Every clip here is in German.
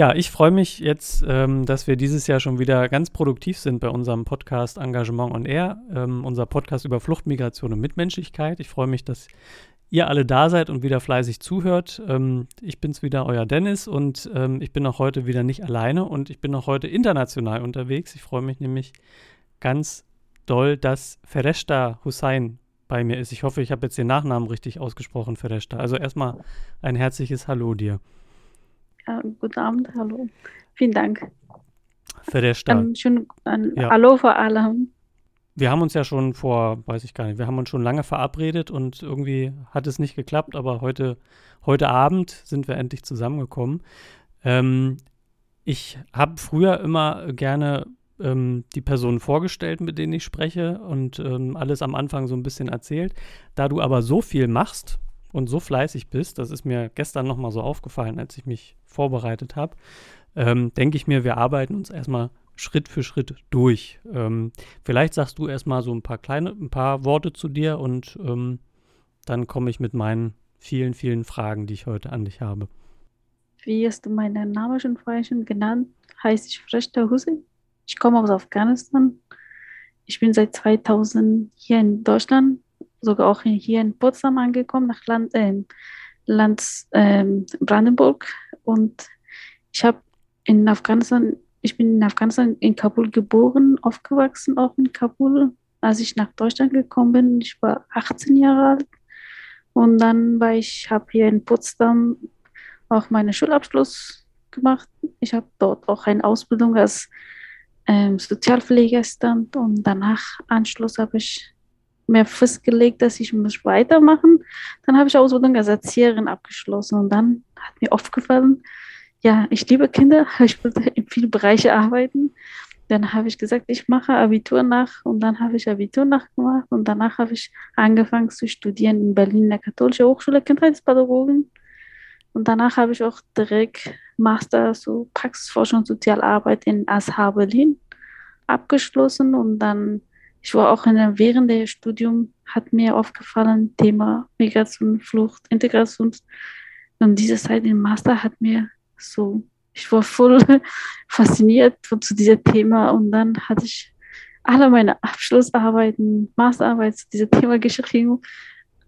Ja, ich freue mich jetzt, ähm, dass wir dieses Jahr schon wieder ganz produktiv sind bei unserem Podcast Engagement on Air, ähm, unser Podcast über Flucht, Migration und Mitmenschlichkeit. Ich freue mich, dass ihr alle da seid und wieder fleißig zuhört. Ähm, ich bin's wieder, euer Dennis, und ähm, ich bin auch heute wieder nicht alleine und ich bin auch heute international unterwegs. Ich freue mich nämlich ganz doll, dass Fereshta Hussein bei mir ist. Ich hoffe, ich habe jetzt den Nachnamen richtig ausgesprochen, Fereshta. Also erstmal ein herzliches Hallo dir. Ja, guten Abend, hallo. Vielen Dank. Fereshta. Ein schön, ein ja. Hallo vor allem. Wir haben uns ja schon vor, weiß ich gar nicht, wir haben uns schon lange verabredet und irgendwie hat es nicht geklappt, aber heute, heute Abend sind wir endlich zusammengekommen. Ähm, ich habe früher immer gerne ähm, die Personen vorgestellt, mit denen ich spreche und ähm, alles am Anfang so ein bisschen erzählt. Da du aber so viel machst und so fleißig bist, das ist mir gestern nochmal so aufgefallen, als ich mich vorbereitet habe, ähm, denke ich mir, wir arbeiten uns erstmal Schritt für Schritt durch. Ähm, vielleicht sagst du erstmal so ein paar kleine, ein paar Worte zu dir und ähm, dann komme ich mit meinen vielen, vielen Fragen, die ich heute an dich habe. Wie hast du meinen Namen schon vorher schon genannt? Heißt ich Freshta Hussein. Ich komme aus Afghanistan. Ich bin seit 2000 hier in Deutschland, sogar auch hier in Potsdam angekommen, nach Land, äh, Land äh, Brandenburg. Und ich habe in Afghanistan ich bin in Afghanistan in Kabul geboren, aufgewachsen, auch in Kabul. Als ich nach Deutschland gekommen bin, ich war 18 Jahre alt. Und dann war ich, habe hier in Potsdam auch meinen Schulabschluss gemacht. Ich habe dort auch eine Ausbildung als ähm, Sozialpflegestand und danach Anschluss habe ich mir festgelegt, dass ich muss weitermachen. Dann habe ich Ausbildung als Erzieherin abgeschlossen und dann hat mir aufgefallen, ja, ich liebe Kinder, ich wollte in vielen Bereichen arbeiten. Dann habe ich gesagt, ich mache Abitur nach und dann habe ich Abitur nachgemacht und danach habe ich angefangen zu studieren in Berlin in der Katholischen Hochschule Kindheitspädagogin. Und danach habe ich auch direkt Master zu Praxisforschung und Sozialarbeit in ASH Berlin abgeschlossen und dann, ich war auch in während des Studiums, hat mir aufgefallen, Thema Migration, Flucht, Integration. Und diese Zeit im Master hat mir so, ich war voll fasziniert zu diesem Thema und dann hatte ich alle meine Abschlussarbeiten, Masterarbeit zu diesem Thema geschrieben.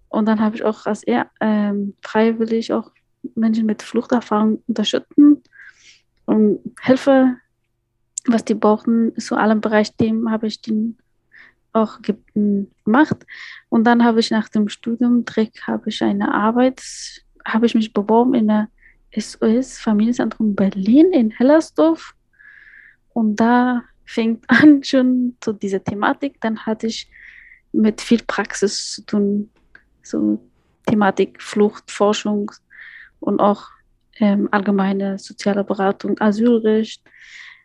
Und dann habe ich auch als eher ähm, freiwillig auch Menschen mit Fluchterfahrung unterstützen und helfe, was die brauchen, zu allen Bereichsthemen habe ich den auch gemacht. Und dann habe ich nach dem Studium direkt habe ich eine Arbeit, habe ich mich beworben in der SOS Familienzentrum Berlin in Hellersdorf. Und da fängt an schon so diese Thematik. Dann hatte ich mit viel Praxis zu tun, so Thematik Flucht, Forschung und auch ähm, allgemeine soziale Beratung, Asylrecht.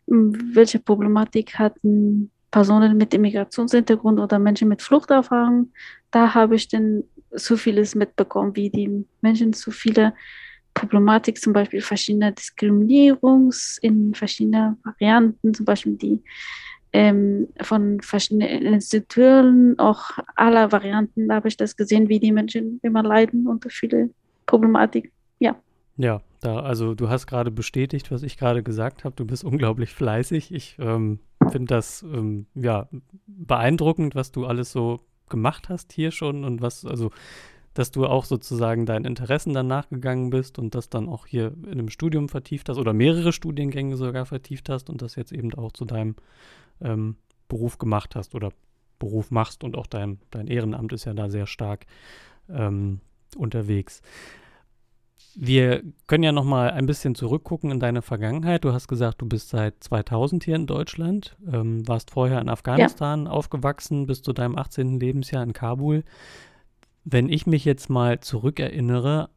Welche Problematik hatten Personen mit Immigrationshintergrund oder Menschen mit Fluchterfahrung? Da habe ich dann so vieles mitbekommen, wie die Menschen so viele Problematik zum Beispiel verschiedener Diskriminierungs in verschiedenen Varianten, zum Beispiel die ähm, von verschiedenen Institutionen, auch aller Varianten habe ich das gesehen, wie die Menschen immer leiden unter viele Problematik. Ja. Ja, da, also du hast gerade bestätigt, was ich gerade gesagt habe. Du bist unglaublich fleißig. Ich ähm, finde das ähm, ja beeindruckend, was du alles so gemacht hast hier schon und was, also dass du auch sozusagen deinen Interessen dann nachgegangen bist und das dann auch hier in einem Studium vertieft hast oder mehrere Studiengänge sogar vertieft hast und das jetzt eben auch zu deinem ähm, Beruf gemacht hast oder Beruf machst und auch dein, dein Ehrenamt ist ja da sehr stark ähm, unterwegs. Wir können ja noch mal ein bisschen zurückgucken in deine Vergangenheit. Du hast gesagt, du bist seit 2000 hier in Deutschland, ähm, warst vorher in Afghanistan ja. aufgewachsen, bis zu deinem 18. Lebensjahr in Kabul. Wenn ich mich jetzt mal zurückerinnere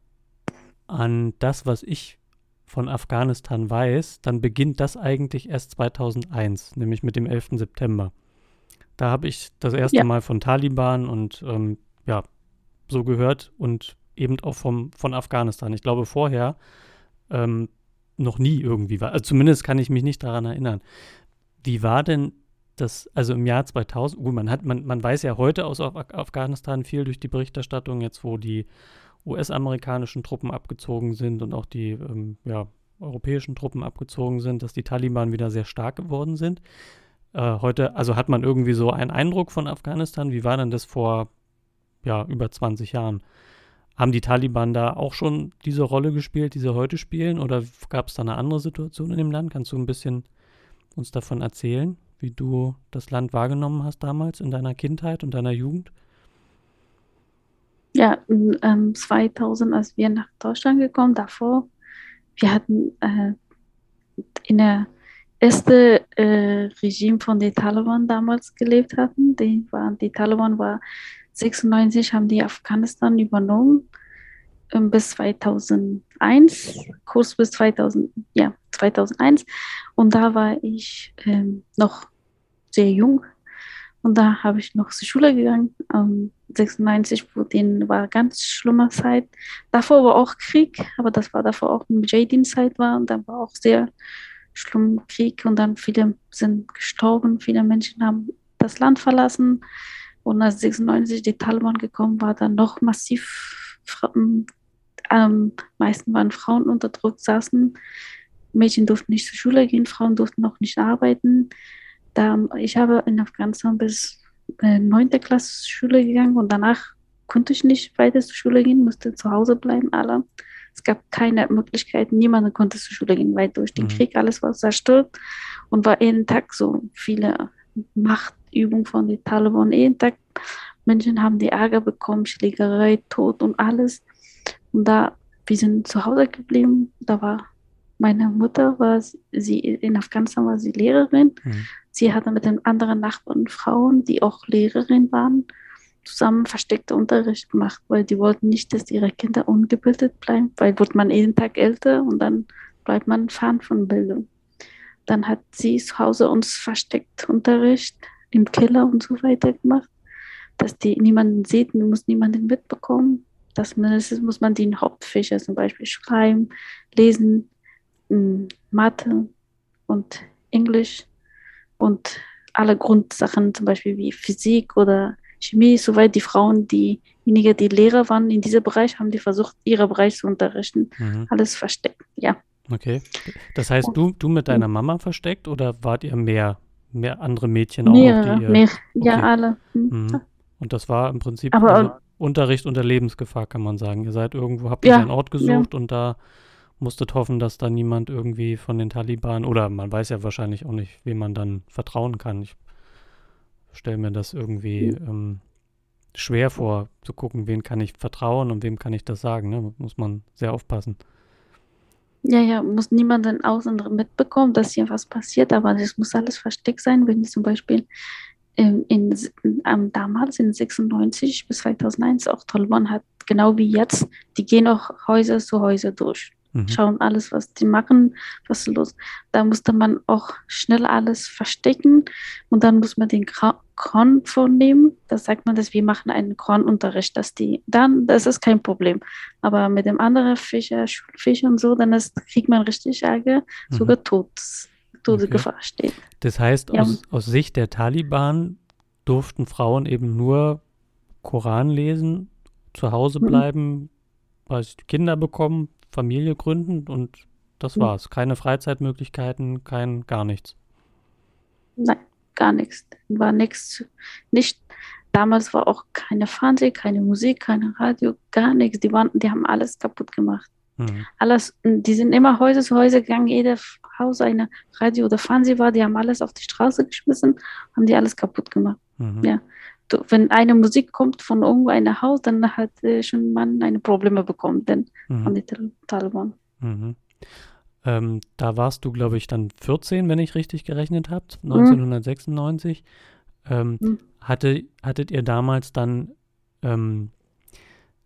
an das, was ich von Afghanistan weiß, dann beginnt das eigentlich erst 2001, nämlich mit dem 11. September. Da habe ich das erste ja. Mal von Taliban und ähm, ja, so gehört und eben auch vom, von Afghanistan. Ich glaube vorher ähm, noch nie irgendwie war. Also zumindest kann ich mich nicht daran erinnern. Wie war denn das, also im Jahr 2000, gut, man hat, man, man weiß ja heute aus Afghanistan viel durch die Berichterstattung, jetzt wo die US-amerikanischen Truppen abgezogen sind und auch die ähm, ja, europäischen Truppen abgezogen sind, dass die Taliban wieder sehr stark geworden sind. Äh, heute, also hat man irgendwie so einen Eindruck von Afghanistan. Wie war denn das vor ja, über 20 Jahren? Haben die Taliban da auch schon diese Rolle gespielt, die sie heute spielen? Oder gab es da eine andere Situation in dem Land? Kannst du ein bisschen uns davon erzählen, wie du das Land wahrgenommen hast damals in deiner Kindheit und deiner Jugend? Ja, ähm, 2000, als wir nach Deutschland gekommen, davor, wir hatten äh, in der ersten äh, Regime von den Taliban damals gelebt hatten. Die, waren, die Taliban war 96, haben die Afghanistan übernommen ähm, bis 2001, kurz bis 2000, ja, 2001. Und da war ich ähm, noch sehr jung, und da habe ich noch zur Schule gegangen. Ähm, 96 wo den war ganz schlimmer Zeit. Davor war auch Krieg, aber das war davor auch Mujahideen-Zeit war und dann war auch sehr schlimm Krieg und dann viele sind gestorben, viele Menschen haben das Land verlassen und als 96 die Taliban gekommen war, dann noch massiv, ähm, meisten waren Frauen unterdrückt, saßen, Mädchen durften nicht zur Schule gehen, Frauen durften noch nicht arbeiten da, ich habe in Afghanistan bis äh, 9. Klasse Schule gegangen und danach konnte ich nicht weiter zur Schule gehen, musste zu Hause bleiben, alle. Es gab keine Möglichkeit, niemand konnte zur Schule gehen, weil durch den mhm. Krieg alles war zerstört und war jeden Tag so viele Machtübungen von den Taliban. Jeden Tag Menschen haben die Ärger bekommen, Schlägerei, Tod und alles. Und da, wir sind zu Hause geblieben, da war meine Mutter war sie in Afghanistan war sie Lehrerin. Mhm. Sie hatte mit den anderen Nachbarn Frauen, die auch Lehrerin waren, zusammen versteckte Unterricht gemacht, weil die wollten nicht, dass ihre Kinder ungebildet bleiben, weil wird man jeden Tag älter und dann bleibt man fern von Bildung. Dann hat sie zu Hause uns versteckt Unterricht im Keller und so weiter gemacht, dass die niemanden sieht, muss niemanden mitbekommen. Das mindestens muss man den Hauptfächer zum Beispiel schreiben, lesen, Mathe und Englisch und alle Grundsachen, zum Beispiel wie Physik oder Chemie, soweit die Frauen, diejenigen, die Lehrer waren in diesem Bereich, haben die versucht, ihren Bereich zu unterrichten. Mhm. Alles versteckt, ja. Okay. Das heißt, du, du mit deiner Mama versteckt oder wart ihr mehr, mehr andere Mädchen auch? Mehrere, die ihr, mehr, okay. ja, alle. Mhm. Und das war im Prinzip Aber, also Unterricht unter Lebensgefahr, kann man sagen. Ihr seid irgendwo, habt ihr ja, einen Ort gesucht ja. und da musstet hoffen, dass da niemand irgendwie von den Taliban oder man weiß ja wahrscheinlich auch nicht, wem man dann vertrauen kann. Ich stelle mir das irgendwie mhm. ähm, schwer vor, zu gucken, wen kann ich vertrauen und wem kann ich das sagen. Ne? Muss man sehr aufpassen. Ja, ja, muss niemand dann außen mitbekommen, dass hier was passiert, aber das muss alles versteckt sein, wenn zum Beispiel ähm, in, ähm, damals in 96 bis 2001 auch Taliban hat, genau wie jetzt, die gehen auch Häuser zu Häuser durch mhm. schauen alles, was die machen, was ist los. Da musste man auch schnell alles verstecken und dann muss man den Korn vornehmen. Da sagt man, dass wir machen einen Kornunterricht, dass die dann, das ist kein Problem. Aber mit dem anderen Fischer, Schulfischer und so, dann ist, kriegt man richtig Ärger, mhm. sogar Todes, Todesgefahr okay. steht. Das heißt, ja. aus, aus Sicht der Taliban durften Frauen eben nur Koran lesen, zu Hause mhm. bleiben, mhm. Kinder bekommen, Familie gründen und das mhm. war's. Keine Freizeitmöglichkeiten, kein gar nichts. Nein, gar nichts. War nichts. Nicht, damals war auch keine Fernsehen, keine Musik, keine Radio, gar nichts. Die, waren, die haben alles kaputt gemacht. Mhm. Alles, die sind immer Häuser zu Häuser gegangen, jeder Haus eine Radio oder Fernsehen war, die haben alles auf die Straße geschmissen, haben die alles kaputt gemacht. Mhm. Ja wenn eine Musik kommt von irgendwo einem Haus, dann hat äh, schon man eine Probleme bekommen, denn mhm. von den Taliban. Mhm. Ähm, da warst du, glaube ich, dann 14, wenn ich richtig gerechnet habe, 1996. Mhm. Ähm, mhm. hatte, hattet ihr damals dann ähm,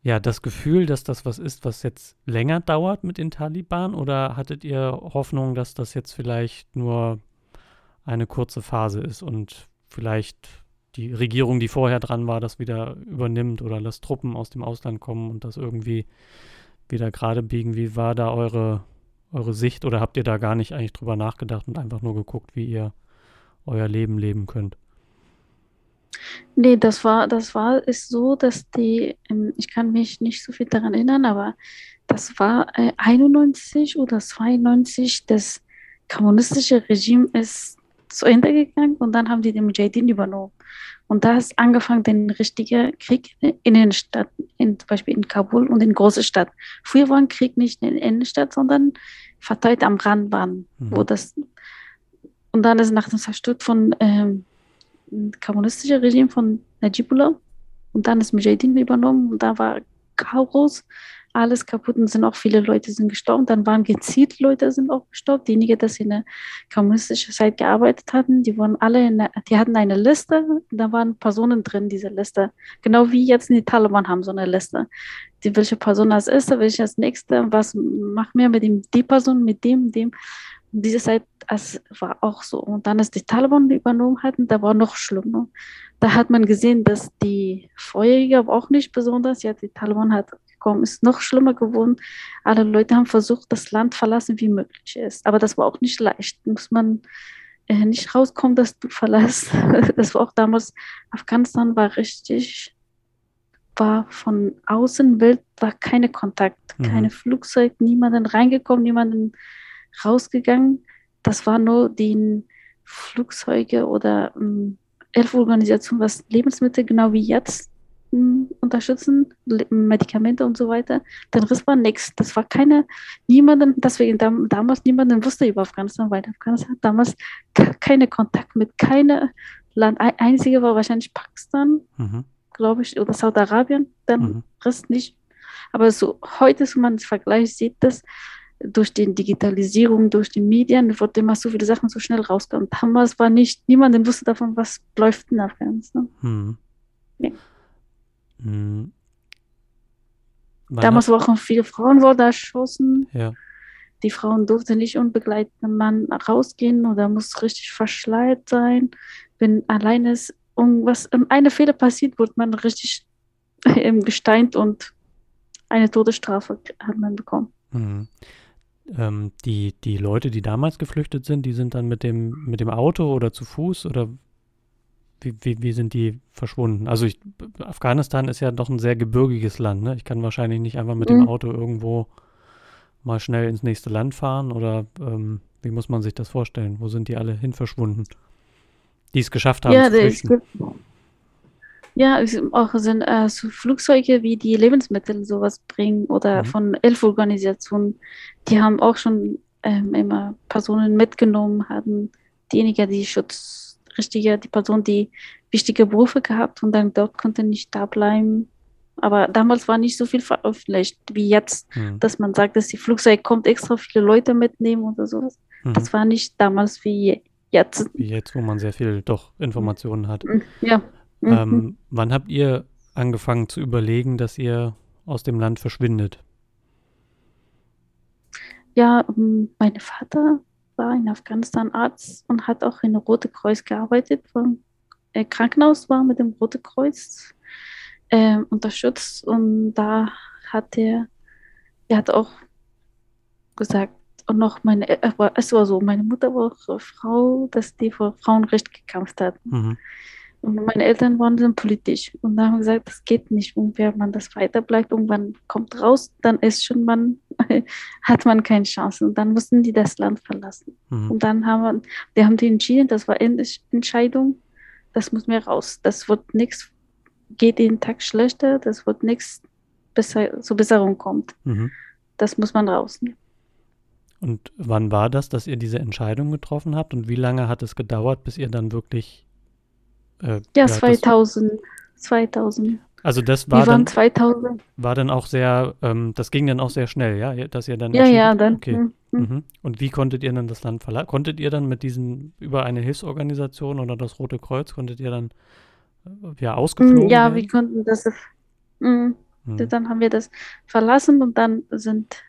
ja das Gefühl, dass das was ist, was jetzt länger dauert mit den Taliban? Oder hattet ihr Hoffnung, dass das jetzt vielleicht nur eine kurze Phase ist und vielleicht die Regierung, die vorher dran war, das wieder übernimmt oder dass Truppen aus dem Ausland kommen und das irgendwie wieder gerade biegen. Wie war da eure, eure Sicht oder habt ihr da gar nicht eigentlich drüber nachgedacht und einfach nur geguckt, wie ihr euer Leben leben könnt? Nee, das war, das war, ist so, dass die, ähm, ich kann mich nicht so viel daran erinnern, aber das war äh, 91 oder 92, das kommunistische Regime ist zu Ende gegangen und dann haben die den Mujahideen übernommen. Und da ist angefangen den richtigen Krieg in den Städten, in, zum Beispiel in Kabul und in große Stadt. Früher war ein Krieg nicht in der Innenstadt, sondern verteilt am Rand waren, mhm. wo das und dann ist nach dem Zerstört von ähm, kommunistischen Regime von Najibullah und dann ist Mujahideen übernommen und da war Chaos alles kaputt und sind auch viele Leute sind gestorben. Dann waren gezielt Leute sind auch gestorben. Diejenigen, die in der kommunistischen Zeit gearbeitet hatten, die waren alle, der, die hatten eine Liste. Da waren Personen drin, diese Liste. Genau wie jetzt die Taliban haben so eine Liste. Die, welche Person als erste, welche als nächste, was machen wir mit dem, die Person, mit dem, dem. Diese Zeit es war auch so. Und dann, als die Taliban übernommen hatten, da war noch schlimmer. Da hat man gesehen, dass die Feuerjäger auch nicht besonders, ja, die Taliban hat gekommen, ist noch schlimmer geworden. Alle Leute haben versucht, das Land verlassen, wie möglich ist. Aber das war auch nicht leicht. Muss man äh, nicht rauskommen, dass du verlässt. Das war auch damals, Afghanistan war richtig, war von außen Welt, war keine Kontakt, mhm. keine Flugzeug, niemanden reingekommen, niemanden rausgegangen. Das war nur die Flugzeuge oder ähm, Hilfeorganisationen, was Lebensmittel, genau wie jetzt, unterstützen, Medikamente und so weiter. Den Rest war nichts. Das war keine, niemanden, deswegen damals niemanden wusste über Afghanistan, weil Afghanistan damals keine Kontakt mit keinem Land. Einzige war wahrscheinlich Pakistan, mhm. glaube ich, oder Saudi-Arabien, dann mhm. Rest nicht. Aber so heute, wenn man es vergleicht, sieht das, durch die Digitalisierung, durch die Medien, wurde immer so viele Sachen so schnell rausgekommen. Damals war nicht, niemand wusste davon, was läuft in Afghanistan. Mhm. Ja. Mhm. Damals waren viele Frauen wurden erschossen. Ja. Die Frauen durften nicht unbegleiteten Mann rausgehen oder muss richtig verschleiert sein. Wenn alleine ist irgendwas, eine Fehler passiert, wird man richtig gesteint und eine Todesstrafe hat man bekommen. Mhm. Ähm, die, die Leute, die damals geflüchtet sind, die sind dann mit dem, mit dem Auto oder zu Fuß oder wie, wie, wie sind die verschwunden? Also ich, Afghanistan ist ja doch ein sehr gebirgiges Land. Ne? Ich kann wahrscheinlich nicht einfach mit mhm. dem Auto irgendwo mal schnell ins nächste Land fahren oder ähm, wie muss man sich das vorstellen? Wo sind die alle hin verschwunden? Die es geschafft haben ja, zu flüchten. Ja, es auch sind äh, so Flugzeuge, wie die Lebensmittel sowas bringen oder mhm. von Hilfsorganisationen, die haben auch schon ähm, immer Personen mitgenommen, hatten diejenigen, die Schutz richtige, die Person, die wichtige Berufe gehabt und dann dort konnte nicht da bleiben. Aber damals war nicht so viel veröffentlicht wie jetzt, mhm. dass man sagt, dass die Flugzeug kommt, extra viele Leute mitnehmen oder sowas. Mhm. Das war nicht damals wie jetzt. Wie jetzt, wo man sehr viel doch Informationen hat. Mhm. Ähm, wann habt ihr angefangen zu überlegen, dass ihr aus dem Land verschwindet? Ja, ähm, mein Vater war in Afghanistan Arzt und hat auch in Rote Kreuz gearbeitet. Vom äh, Krankenhaus war mit dem Rote Kreuz äh, unterstützt und da hat er, er hat auch gesagt, und noch meine, äh, es war so, meine Mutter war auch Frau, dass die vor Frauenrecht gekämpft hat. Mhm. Und meine Eltern waren dann politisch und da haben gesagt, das geht nicht. Und wenn man das weiterbleibt, irgendwann kommt raus, dann ist schon man, hat man keine Chance. Und dann mussten die das Land verlassen. Mhm. Und dann haben wir, die haben die entschieden, das war Entscheidung, das muss mir raus. Das wird nichts, geht jeden Tag schlechter, das wird nichts besser, zur Besserung kommt. Mhm. Das muss man rausnehmen. Und wann war das, dass ihr diese Entscheidung getroffen habt? Und wie lange hat es gedauert, bis ihr dann wirklich äh, ja, 2000. 2000. Also das war dann 2000. war dann auch sehr, ähm, das ging dann auch sehr schnell, ja, dass ihr dann ja ja dann. Okay. Mhm. Mhm. Und wie konntet ihr dann das Land verlassen? Konntet ihr dann mit diesen über eine Hilfsorganisation oder das Rote Kreuz konntet ihr dann äh, ja ausgeflogen? Ja, werden? wir konnten das. Mh, mhm. Dann haben wir das verlassen und dann sind,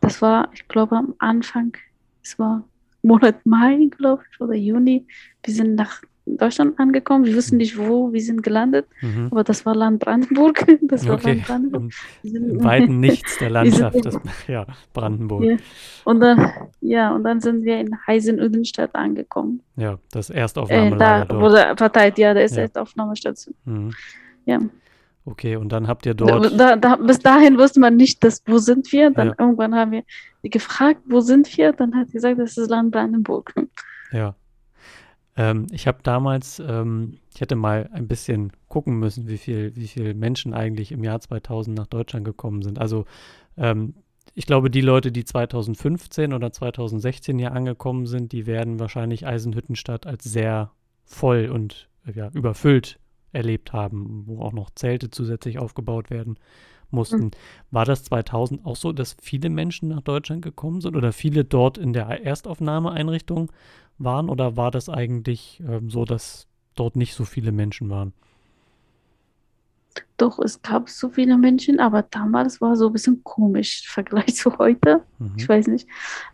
das war, ich glaube am Anfang, es war Monat Mai, glaube ich, oder Juni. Wir sind nach Deutschland angekommen. Wir wussten nicht wo, wir sind gelandet, Mhm. aber das war Land Brandenburg. Das war Okay. Land Brandenburg. Im, weiten Nichts der Landschaft. Das, ja, Brandenburg. Ja. Und dann, ja, und dann sind wir in Heisenödenstadt angekommen. Ja, das Äh, Erstaufnahmelager da dort. wurde verteilt, ja, da ist Ja. jetzt Aufnahmestation. Mhm. Ja. Okay, und dann habt ihr dort. Da, da, bis dahin wusste man nicht, dass, wo sind wir. Dann Ja. irgendwann haben wir gefragt, wo sind wir? Dann hat sie gesagt, das ist Land Brandenburg. Ja. Ähm, ich habe damals, ähm, ich hätte mal ein bisschen gucken müssen, wie viel, wie viel Menschen eigentlich im Jahr 2000 nach Deutschland gekommen sind. Also ähm, ich glaube, die Leute, die 2015 oder 2016 hier angekommen sind, die werden wahrscheinlich Eisenhüttenstadt als sehr voll und äh, ja, überfüllt erlebt haben, wo auch noch Zelte zusätzlich aufgebaut werden mussten. War das 2000 auch so, dass viele Menschen nach Deutschland gekommen sind oder viele dort in der Erstaufnahmeeinrichtung waren oder war das eigentlich ähm, so, dass dort nicht so viele Menschen waren? Doch, es gab so viele Menschen, aber damals war so ein bisschen komisch im Vergleich zu heute. Mhm. Ich weiß nicht.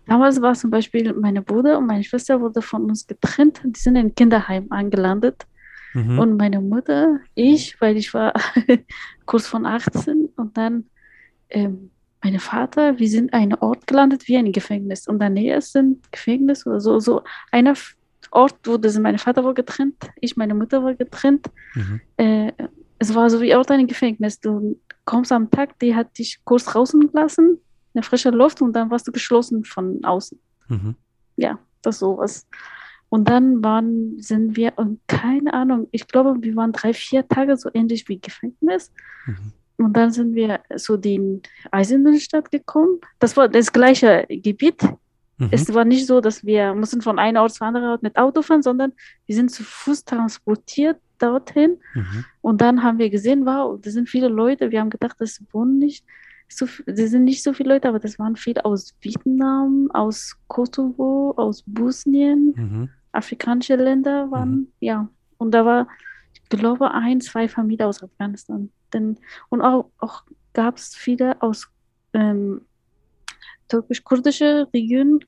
Damals war zum Beispiel meine Bruder und meine Schwester wurde von uns getrennt. Die sind in Kinderheim angelandet. Mhm. Und meine Mutter, ich, weil ich war kurz von 18 und dann ähm, mein Vater, wir sind an einem Ort gelandet wie ein Gefängnis. Und in der ist ein Gefängnis oder so. So einer Ort, wo das mein Vater war getrennt, ich, meine Mutter war getrennt. Mhm. Äh, es war so wie Ort ein Gefängnis. Du kommst am Tag, die hat dich kurz draußen gelassen, in der frischen Luft und dann warst du geschlossen von außen. Mhm. Ja, das sowas. Und dann waren, sind wir, und keine Ahnung, ich glaube, wir waren drei, vier Tage so ähnlich wie Gefängnis. Mhm. Und dann sind wir zu den Eisenbahnstadt gekommen. Das war das gleiche Gebiet. Mhm. Es war nicht so, dass wir mussten von einem Ort zu anderen Ort mit Auto fahren, sondern wir sind zu Fuß transportiert dorthin. Mhm. Und dann haben wir gesehen, wow, das sind viele Leute. Wir haben gedacht, das wohnen nicht so, das sind nicht so viele Leute, aber das waren viele aus Vietnam, aus Kosovo, aus Bosnien, Mhm. afrikanische Länder waren, ja. Und da war, ich glaube, ein, zwei Familien aus Afghanistan. Denn, und auch, auch gab es viele aus ähm, türkisch-kurdische Regionen,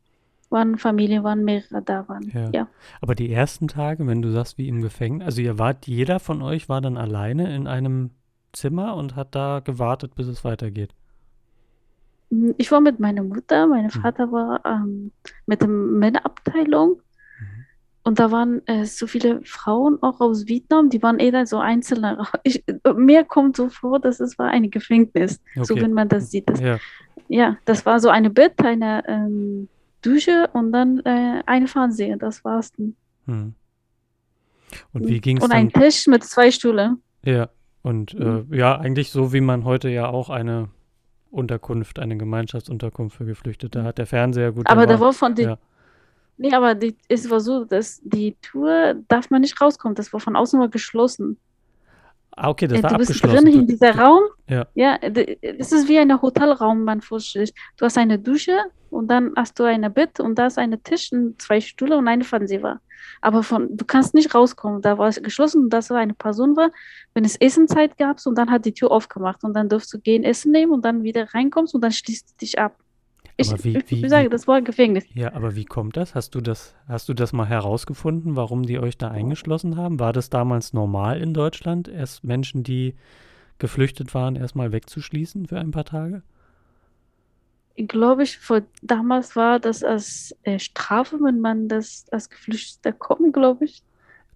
waren Familien, waren mehrere da waren. Ja. Ja. Aber die ersten Tage, wenn du sagst, wie im Gefängnis, also ihr wart, jeder von euch war dann alleine in einem Zimmer und hat da gewartet, bis es weitergeht. Ich war mit meiner Mutter, mein Mhm. Vater war ähm, mit der Männerabteilung. Und da waren äh, so viele Frauen auch aus Vietnam, die waren eher so einzelne. Ich, mir kommt so vor, dass es war ein Gefängnis, so Okay. wenn man das sieht. Das, Ja. ja, das war so eine Bett, eine ähm, Dusche und dann äh, eine Fernseher, das war's. dann. Mhm. Und wie ging es Und dann? ein Tisch mit zwei Stühlen. Ja, und äh, ja, eigentlich so, wie man heute ja auch eine Unterkunft, eine Gemeinschaftsunterkunft für Geflüchtete hat. Der Fernseher, gut, Aber da war, war von den, ja. Nee, aber die, es war so, dass die Tour darf man nicht rauskommen, das war von außen mal geschlossen. Ah, okay, das Äh, war du bist drin in dieser Raum. Ja. Ja, d- es ist wie ein Hotelraum, man vorstellt. Du hast eine Dusche und dann hast du ein Bett und da ist ein Tisch und zwei Stühle und eine Fernseher. Aber von, du kannst nicht rauskommen. Da war es geschlossen und das war eine Person war. Wenn es Essenzeit gab und dann hat die Tür aufgemacht und dann durfst du gehen Essen nehmen und dann wieder reinkommst und dann schließt du dich ab. Ich, wie- ich, wie- ich sage, das war ein Gefängnis. Ja, aber wie kommt das? Hast du das, hast du das mal herausgefunden, warum die euch da eingeschlossen haben? War das damals normal in Deutschland, erst Menschen, die geflüchtet waren, erstmal wegzuschließen für ein paar Tage? glaube ich, vor, damals war das als äh, Strafe, wenn man das als Geflüchteter kommt, glaube ich.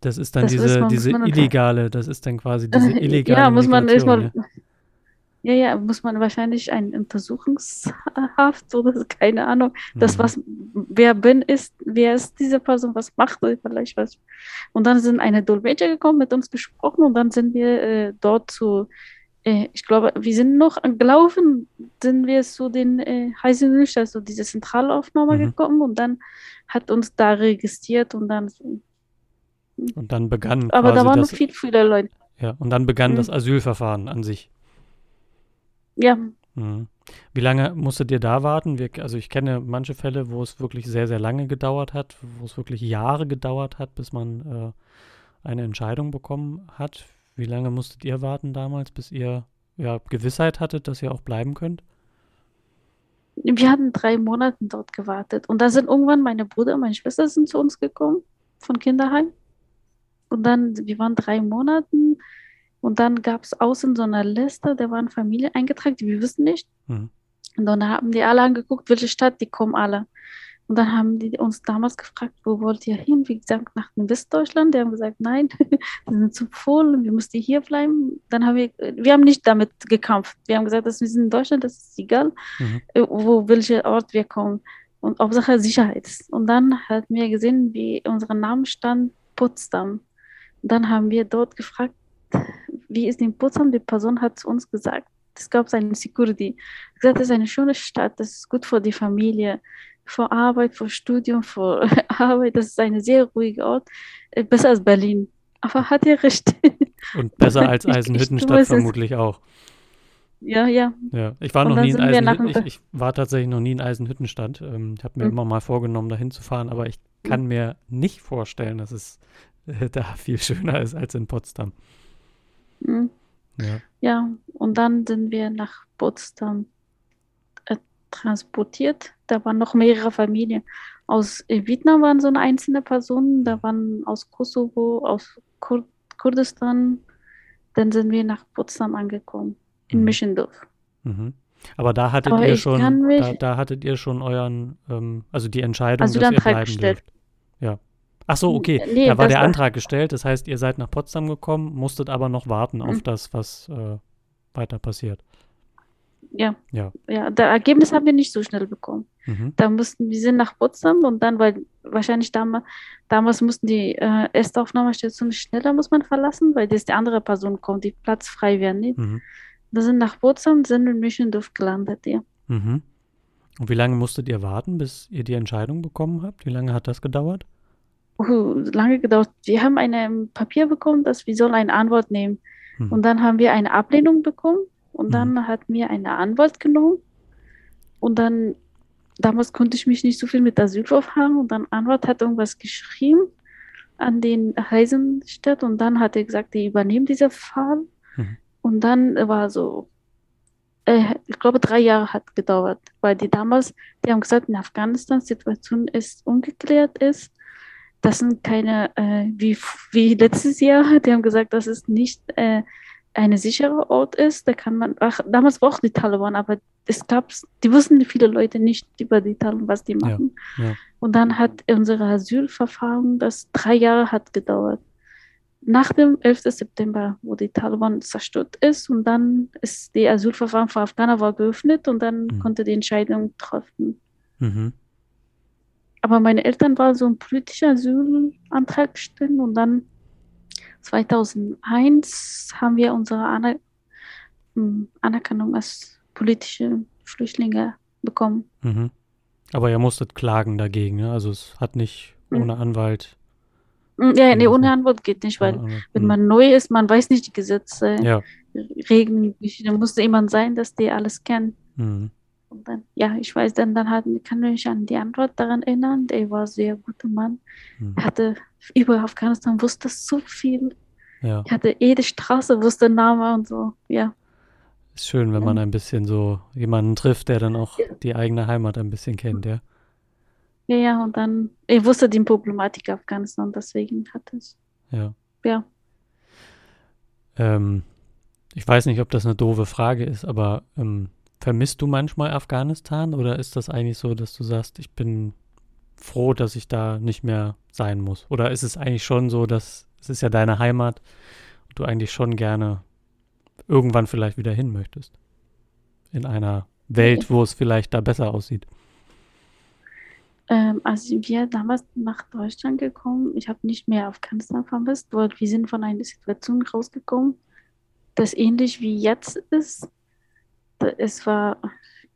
Das ist dann Das diese, man, diese illegale, das ist dann quasi diese illegale Ja, muss man erstmal, ja, ja, muss man wahrscheinlich ein Untersuchungshaft oder keine Ahnung, das Mhm. was, wer bin ist, wer ist diese Person, was macht er, vielleicht was. Und dann sind eine Dolmetscher gekommen, mit uns gesprochen und dann sind wir äh, dort zu, äh, ich glaube, wir sind noch gelaufen, sind wir zu den äh, Heisenüch, also diese Zentralaufnahme Mhm. gekommen und dann hat uns da registriert und dann, Und dann begann aber da waren noch viel, viele Leute. ja, und dann begann Mhm. das Asylverfahren an sich. Ja, Mhm. Wie lange musstet ihr da warten? Wir, also ich kenne manche Fälle, wo es wirklich sehr, sehr lange gedauert hat, wo es wirklich Jahre gedauert hat, bis man äh, eine Entscheidung bekommen hat. Wie lange musstet ihr warten damals, bis ihr ja, Gewissheit hattet, dass ihr auch bleiben könnt? Wir hatten drei Monate dort gewartet. Und da sind irgendwann meine Bruder und meine Schwester sind zu uns gekommen von Kinderheim. Und dann, wir waren drei Monate und dann gab es außen so eine Liste, da waren Familien eingetragen, die wir wissen nicht. Mhm. Und dann haben die alle angeguckt, welche Stadt, die kommen alle. Und dann haben die uns damals gefragt, wo wollt ihr hin? Wie gesagt, nach Westdeutschland. Die haben gesagt, nein, wir sind zu voll, wir müssen hier bleiben. Dann haben wir, wir haben nicht damit gekämpft. Wir haben gesagt, dass wir sind in Deutschland, das ist egal, Mhm. äh, wo welcher Ort wir kommen. Und Hauptsache Sicherheit. Und dann hat wir gesehen, wie unser Name stand, Potsdam. Und dann haben wir dort gefragt, wie ist in Potsdam? Die Person hat zu uns gesagt, es gab eine Security. Gesagt, das ist eine schöne Stadt, das ist gut für die Familie, für Arbeit, für Studium, für Arbeit. Das ist ein sehr ruhiger Ort, äh, besser als Berlin. Aber hat er recht. Und besser als Eisenhüttenstadt es. vermutlich auch. ja, ja. Ja, ich war Und noch nie in Eisenhüttenstadt. Ich, ich war tatsächlich noch nie in Eisenhüttenstadt. Ähm, ich habe mir Mhm. immer mal vorgenommen, dahin zu fahren, aber ich kann mir nicht vorstellen, dass es äh, da viel schöner ist als in Potsdam. Mhm. Ja. Ja, und dann sind wir nach Potsdam äh, transportiert. Da waren noch mehrere Familien. Aus äh, Vietnam waren so eine einzelne Personen, da waren aus Kosovo, aus Kur Kurdistan. Dann sind wir nach Potsdam angekommen, in Mhm. Mischendorf. Mhm. Aber da hattet Aber ihr schon, da, da hattet ihr schon euren, ähm, also die Entscheidung, dass ihr bleiben dürft. Ja. Ach so, okay. Nee, da war das der war- Antrag gestellt. Das heißt, ihr seid nach Potsdam gekommen, musstet aber noch warten auf Mhm. das, was äh, weiter passiert. Ja, Ja. ja, das Ergebnis haben wir nicht so schnell bekommen. Mhm. Da mussten wir sind nach Potsdam und dann, weil wahrscheinlich damals, damals mussten die äh, Erstaufnahmestation schneller muss man verlassen, weil jetzt die andere Person kommt, die Platz frei wäre nicht. Mhm. Wir sind nach Potsdam, sind in Mischendorf gelandet, ja. Mhm. Und wie lange musstet ihr warten, bis ihr die Entscheidung bekommen habt? Wie lange hat das gedauert? Lange gedauert. Wir haben ein ähm, Papier bekommen, dass wir sollen eine Antwort nehmen. Mhm. Und dann haben wir eine Ablehnung bekommen und Mhm. dann hat mir eine Anwalt genommen. Und dann, damals konnte ich mich nicht so viel mit Asylverfahren und dann Anwalt hat irgendwas geschrieben an den Heisenstadt und dann hat er gesagt, die übernehmen diesen Fall. Mhm. Und dann war so, äh, ich glaube, drei Jahre hat gedauert, weil die damals, die haben gesagt, in Afghanistan die Situation ist ungeklärt ist. Das sind keine, äh, wie, wie letztes Jahr, die haben gesagt, dass es nicht äh, ein sicherer Ort ist. Da kann man, ach, damals war auch die Taliban, aber es gab, die wussten viele Leute nicht über die Taliban, was die machen. ja. Und dann hat unsere Asylverfahren, das drei Jahre hat gedauert. Nach dem 11. September, wo die Taliban zerstört ist und dann ist die Asylverfahren für Afghaner war geöffnet und dann Mhm. konnte die Entscheidung treffen. Mhm. Aber meine Eltern waren so ein politischer Asylantrag gestellt und dann 2001 haben wir unsere Aner m, Anerkennung als politische Flüchtlinge bekommen. Mhm. Aber ihr musstet klagen dagegen, ne? Also es hat nicht Mhm. ohne Anwalt. Mm, Ja, nee, ohne Antwort geht nicht, weil Anwalt. wenn man neu ist, man weiß nicht die Gesetze, Ja. Regeln, da muss jemand sein, dass der alles kennt. Mhm. Und dann, ja, ich weiß, dann, dann hat, kann mich an die Antwort daran erinnern. Der war ein sehr guter Mann. Mhm. Er hatte über Afghanistan wusste so viel. Ja. Er hatte jede Straße, wusste Name und so. Ja, Ist schön, wenn man Ja. ein bisschen so jemanden trifft, der dann auch Ja. die eigene Heimat ein bisschen kennt, ja. ja, ja. Und dann, er wusste die Problematik Afghanistan, deswegen hat es, Ja. ja. Ähm, ich weiß nicht, ob das eine doofe Frage ist, aber ähm, vermisst du manchmal Afghanistan oder ist das eigentlich so, dass du sagst, ich bin froh, dass ich da nicht mehr sein muss? Oder ist es eigentlich schon so, dass es ist ja deine Heimat und du eigentlich schon gerne irgendwann vielleicht wieder hin möchtest? In einer Welt, wo es vielleicht da besser aussieht. Ähm, als wir damals nach Deutschland gekommen, ich habe nicht mehr Afghanistan vermisst, wir sind von einer Situation rausgekommen, das ähnlich wie jetzt ist. Es war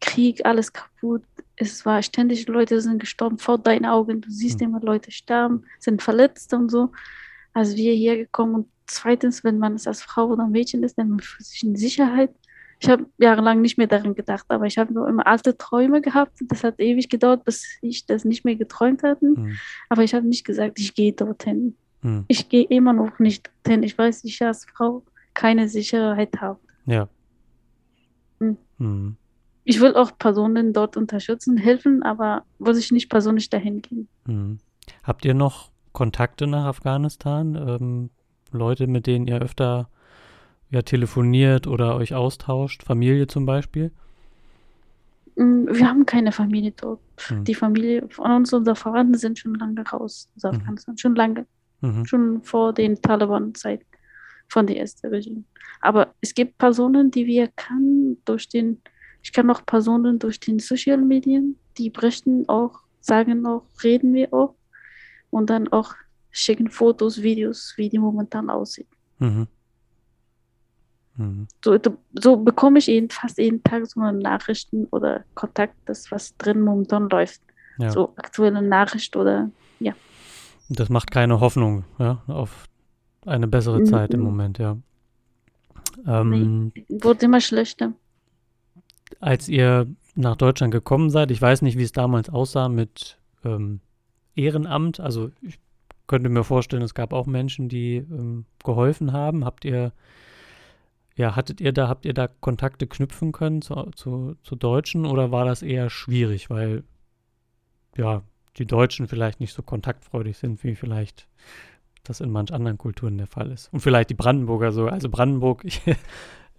Krieg, alles kaputt. Es war ständig, Leute sind gestorben vor deinen Augen. Du siehst Hm. immer Leute sterben, sind verletzt und so. Als wir hier gekommen und zweitens, wenn man es als Frau oder Mädchen ist, dann fühlt man sich in Sicherheit. Ich habe jahrelang nicht mehr daran gedacht, aber ich habe nur immer alte Träume gehabt. Das hat ewig gedauert, bis ich das nicht mehr geträumt hatte. Hm. Aber ich habe nicht gesagt, ich gehe dorthin. Hm. Ich gehe immer noch nicht dorthin. Ich weiß, ich als Frau keine Sicherheit habe. Ja. Hm. Hm. Ich will auch Personen dort unterstützen, helfen, aber will ich nicht persönlich dahin gehen. Hm. Habt ihr noch Kontakte nach Afghanistan? Ähm, Leute, mit denen ihr öfter ja, telefoniert oder euch austauscht? Familie zum Beispiel? Mm, wir haben keine Familie dort. Hm. Die Familie von uns, unsere Verwandten sind schon lange raus aus mhm. Afghanistan. Mhm. Schon lange. Mhm. Schon vor den Taliban-Zeit von der ersten Regime. Aber es gibt Personen, die wir kennen durch den, ich kann auch Personen durch den Social Medien, die berichten auch, sagen auch, reden wir auch und dann auch schicken Fotos, Videos, wie die momentan aussieht. Mhm. Mhm. So, so bekomme ich jeden, fast jeden Tag so Nachrichten oder Kontakt, das was drin momentan läuft. Ja. So aktuelle Nachricht oder ja. Das macht keine Hoffnung ja, auf eine bessere mhm. Zeit im Moment, ja. Ähm, wurde immer schlechter. Als ihr nach Deutschland gekommen seid, ich weiß nicht, wie es damals aussah mit ähm, Ehrenamt. Also ich könnte mir vorstellen, es gab auch Menschen, die ähm, geholfen haben. Habt ihr ja, hattet ihr da, habt ihr da Kontakte knüpfen können zu, zu, zu Deutschen oder war das eher schwierig, weil ja, die Deutschen vielleicht nicht so kontaktfreudig sind, wie vielleicht das in manch anderen Kulturen der Fall ist. Und vielleicht die Brandenburger so. Also Brandenburg, ich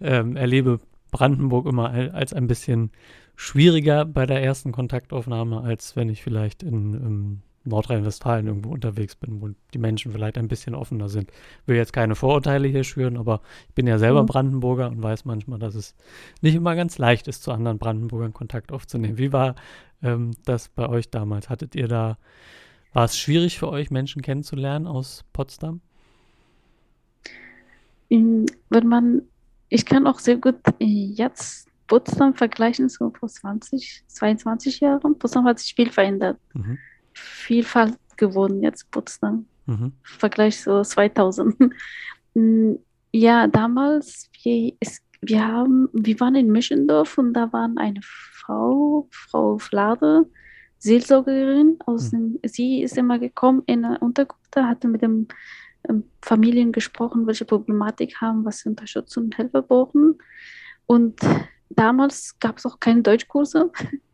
ähm, erlebe Brandenburg immer als ein bisschen schwieriger bei der ersten Kontaktaufnahme, als wenn ich vielleicht in, in Nordrhein-Westfalen irgendwo unterwegs bin, wo die Menschen vielleicht ein bisschen offener sind. Ich will jetzt keine Vorurteile hier schüren, aber ich bin ja selber mhm. Brandenburger und weiß manchmal, dass es nicht immer ganz leicht ist, zu anderen Brandenburgern Kontakt aufzunehmen. Wie war ähm, das bei euch damals? Hattet ihr da, war es schwierig für euch, Menschen kennenzulernen aus Potsdam? Wenn man, ich kann auch sehr gut jetzt Potsdam vergleichen, so vor 20, 22 Jahren. Potsdam hat sich viel verändert. Mhm. Vielfalt geworden jetzt Potsdam. Mhm. Vergleich so 2000. Mm, ja, damals, wir, es, wir, haben, wir waren in Mischendorf und da war eine Frau, Frau Flade, Seelsorgerin aus mhm. dem, sie ist immer gekommen in eine Unterkunft, hatte mit den ähm, Familien gesprochen, welche Problematik haben, was sie Unterstützung und Hilfe brauchen. Und damals gab es auch keine Deutschkurse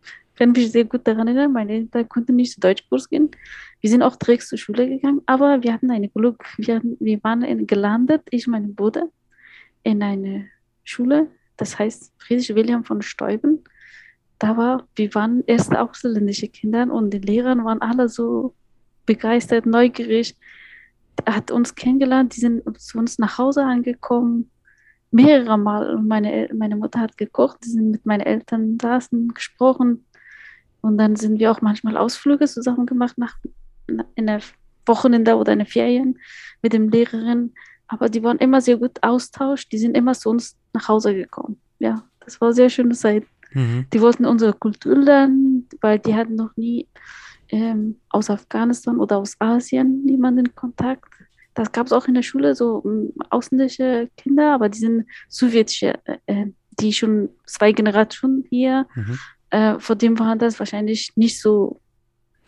kann mich sehr gut daran erinnern, meine Eltern konnten nicht zu Deutschkurs gehen. Wir sind auch direkt zur Schule gegangen, aber wir hatten eine Glück. Wir, wir waren in, gelandet, ich und mein Bruder, in eine Schule, das heißt Friedrich Wilhelm von Steuben. Da war, wir waren erste ausländische Kinder und die Lehrer waren alle so begeistert, neugierig. Er hat uns kennengelernt, die sind zu uns nach Hause angekommen, mehrere Mal. Meine, meine Mutter hat gekocht, die sind mit meinen Eltern saßen, gesprochen, und dann sind wir auch manchmal Ausflüge zusammen gemacht nach in der Wochenende oder in den Ferien mit dem Lehrerin. Aber die waren immer sehr gut austauscht. Die sind immer zu uns nach Hause gekommen. Ja, das war eine sehr schöne Zeit. Mhm. Die wollten unsere Kultur lernen, weil die hatten noch nie ähm, aus Afghanistan oder aus Asien niemanden Kontakt. Das gab es auch in der Schule, so um, ausländische Kinder, aber die sind sowjetische, äh, äh die schon zwei Generationen hier mhm äh, vor dem war das wahrscheinlich nicht so,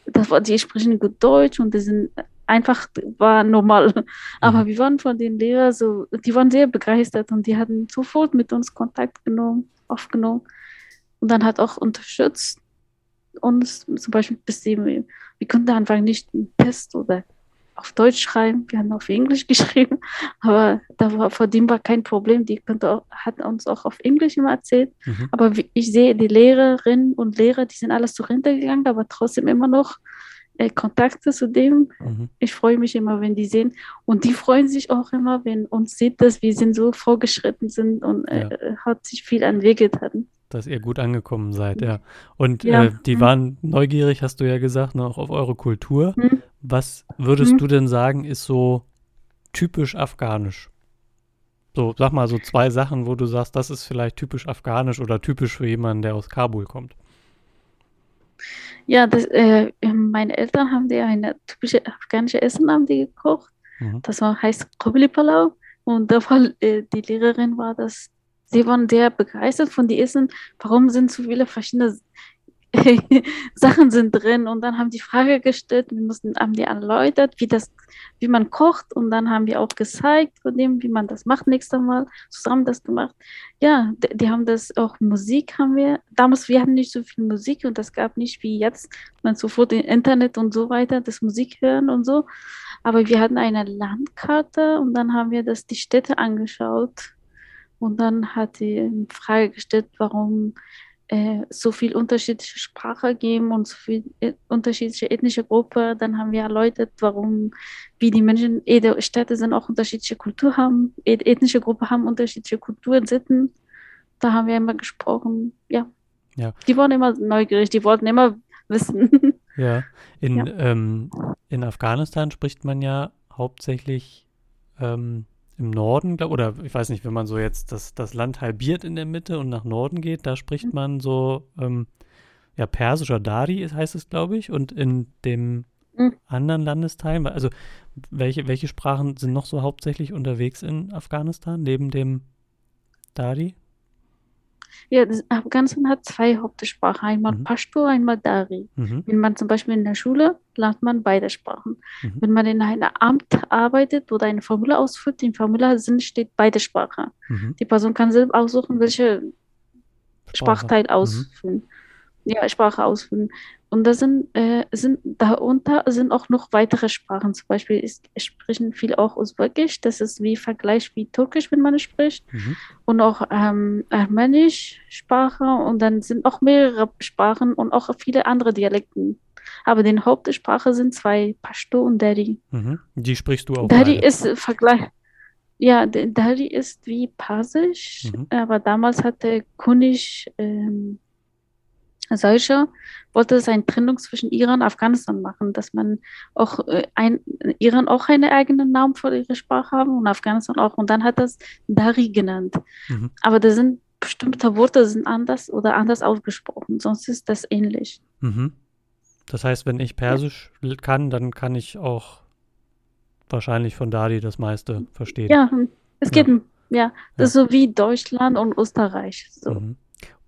das war, die sprechen gut Deutsch und die sind einfach, war normal. Aber mhm. wir waren von den Lehrern so, die waren sehr begeistert und die hatten sofort mit uns Kontakt genommen, aufgenommen und dann hat auch unterstützt uns zum Beispiel bis sie, wir konnten einfach nicht einen Test oder auf Deutsch schreiben, wir haben auf Englisch geschrieben, aber da war, vor dem war kein Problem. Die konnte auch, hat uns auch auf Englisch immer erzählt. Mhm. Aber ich sehe, die Lehrerinnen und Lehrer, die sind alles zur Rente gegangen, aber trotzdem immer noch äh, Kontakte zu dem. Mhm. Ich freue mich immer, wenn die sehen. Und die freuen sich auch immer, wenn uns sieht, dass wir sind so vorgeschritten sind und äh, ja. hat sich viel an Wege getan dass ihr gut angekommen seid, ja. Und ja. Äh, die mhm. waren neugierig, hast du ja gesagt, ne, auch auf eure Kultur. Mhm. Was würdest mhm. du denn sagen, ist so typisch afghanisch? So, sag mal so zwei Sachen, wo du sagst, das ist vielleicht typisch afghanisch oder typisch für jemanden, der aus Kabul kommt. Ja, das, äh, meine Eltern haben dir eine typische afghanische Essen haben die gekocht. Mhm. Das war, heißt Kobli Palau. Und da war, äh, die Lehrerin war das sie waren sehr begeistert von die Essen. Warum sind so viele verschiedene Sachen sind drin? Und dann haben die Frage gestellt, wir mussten, haben die erläutert, wie das, wie man kocht. Und dann haben wir auch gezeigt von dem, wie man das macht nächstes Mal, zusammen das gemacht. Ja, die, die haben das auch Musik haben wir. Damals, wir hatten nicht so viel Musik und das gab nicht wie jetzt, man sofort im Internet und so weiter, das Musik hören und so. Aber wir hatten eine Landkarte und dann haben wir das die Städte angeschaut. Und dann hat die Frage gestellt, warum äh, so viel unterschiedliche Sprache geben und so viel äh, unterschiedliche ethnische Gruppen. Dann haben wir erläutert, warum, wie die Menschen, jede Städte sind auch unterschiedliche Kultur haben, ethnische Gruppen haben unterschiedliche Kulturen, Sitten. Da haben wir immer gesprochen, ja. Ja. Die waren immer neugierig, die wollten immer wissen. Ja, in, Ja. Ähm, in Afghanistan spricht man ja hauptsächlich ähm, im Norden, glaub, oder ich weiß nicht, wenn man so jetzt das, das Land halbiert in der Mitte und nach Norden geht, da spricht Mhm. man so, ähm, ja, Persisch oder Dari ist- heißt es, glaube ich, und in dem Mhm. anderen Landesteilen, also welche, welche Sprachen sind noch so hauptsächlich unterwegs in Afghanistan, neben dem Dari? Ja, das, Afghanistan hat zwei Hauptsprachen, einmal Mhm. Pashto, einmal Dari. Mhm. Wenn man zum Beispiel in der Schule lernt man beide Sprachen. Mhm. Wenn man in einem Amt arbeitet oder ein Formular ausfüllt, im Formular sind, steht beide Sprachen. Mhm. Die Person kann selbst aussuchen, welche Sprache. Sprachteil Mhm. ausfüllen. Ja, Sprache ausfüllen. Und da sind, äh, sind darunter sind auch noch weitere Sprachen. Zum Beispiel ist, sprechen viele auch Usbekisch. Das ist wie Vergleich wie Türkisch, wenn man es spricht. Mhm. Und auch ähm, Armenisch Sprache. Und dann sind auch mehrere Sprachen und auch viele andere Dialekten. Aber die Hauptsprache sind zwei, Pashto und Dari. Mhm. Die sprichst du auch Dari beide. ist Vergleich. Ja, Dari ist wie Persisch, Mhm. aber damals hatte König ähm, solche, wollte es eine Trennung zwischen Iran und Afghanistan machen, dass man auch äh, ein, Iran auch einen eigenen Namen für ihre Sprache haben und Afghanistan auch. Und dann hat das Dari genannt. Mhm. Aber da sind bestimmte Worte sind anders oder anders ausgesprochen, sonst ist das ähnlich. Mhm. Das heißt, wenn ich Persisch l- kann, dann kann ich auch wahrscheinlich von Dadi das meiste verstehen. Ja, es Ja. geht, ja, das ist so wie Deutschland und Österreich. So. Mhm.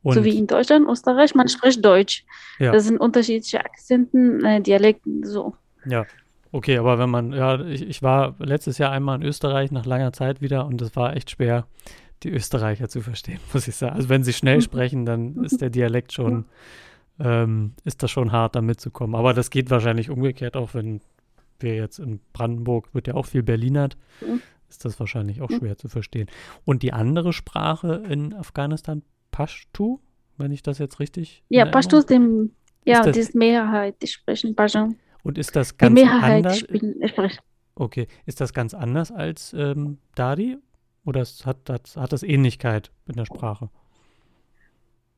So Und wie in Deutschland, Österreich, man spricht Deutsch. Ja. Das sind unterschiedliche Akzenten, äh, Dialekten, so. ja, okay, aber wenn man, ja, ich, ich war letztes Jahr einmal in Österreich nach langer Zeit wieder und es war echt schwer, die Österreicher zu verstehen, muss ich sagen. Also wenn sie schnell Mhm. sprechen, dann ist der Dialekt schon, ähm, ist das schon hart, da mitzukommen. Aber das geht wahrscheinlich umgekehrt, auch wenn wir jetzt in Brandenburg, wird ja auch viel Berlinert, Mhm. ist das wahrscheinlich auch Mhm. schwer zu verstehen. Und die andere Sprache in Afghanistan, Pashto, wenn ich das jetzt richtig Ja, Pashto ist dem, ja, das- die ist Mehrheit, die sprechen Pashto. Und ist das Die ganz Mehrheit anders? spielen. Okay, ist das ganz anders als ähm, Dari? Oder hat, hat, hat das Ähnlichkeit in der Sprache?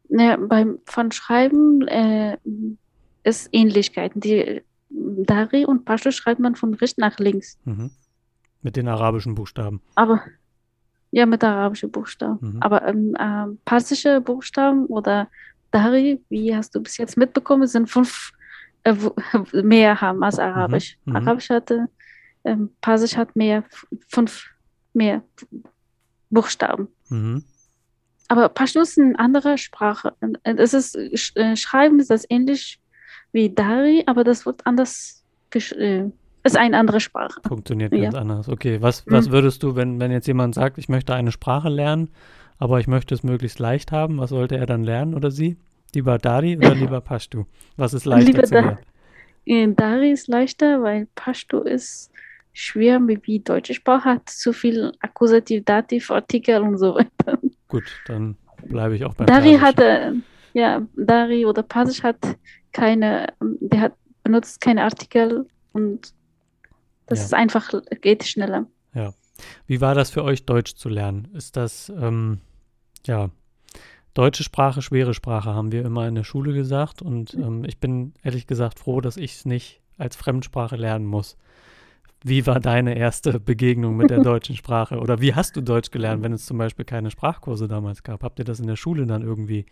Ne, beim von Schreiben äh, ist Ähnlichkeiten. Die Dari und Pashto schreibt man von rechts nach links. Mhm. Mit den arabischen Buchstaben. Aber ja, mit arabischen Buchstaben. Mhm. Aber ähm, ähm, persische Buchstaben oder Dari, wie hast du bis jetzt mitbekommen, sind fünf äh, mehr haben als Arabisch. mhm. Arabisch hatte, ähm, Persisch hat mehr, fünf mehr Buchstaben. Mhm. Aber Pashto ist eine andere Sprache. Äh, Es ist, äh, Schreiben ist das ähnlich wie Dari, aber das wird anders, gesch- äh, ist eine andere Sprache. Funktioniert Ja. ganz anders. Okay, was, was Mhm. würdest du, wenn, wenn jetzt jemand sagt, ich möchte eine Sprache lernen, aber ich möchte es möglichst leicht haben, was sollte er dann lernen oder sie? Lieber Dari oder lieber Pashto? Was ist leichter Lieber zu Da- lernen? Äh, Dari ist leichter, weil Pashto ist schwer, wie deutsche Sprache hat zu viel Akkusativ, Dativ, Artikel und so weiter. Gut, dann bleibe ich auch beim Dari Persisch. hatte, ja, Dari oder Persisch hat keine, ähm, der hat benutzt keine Artikel und das Ja. ist einfach, geht schneller. Wie war das für euch, Deutsch zu lernen? Ist das, ähm, ja, deutsche Sprache, schwere Sprache, haben wir immer in der Schule gesagt. Und ähm, ich bin ehrlich gesagt froh, dass ich es nicht als Fremdsprache lernen muss. Wie war deine erste Begegnung mit der deutschen Sprache? Oder wie hast du Deutsch gelernt, wenn es zum Beispiel keine Sprachkurse damals gab? Habt ihr das in der Schule dann irgendwie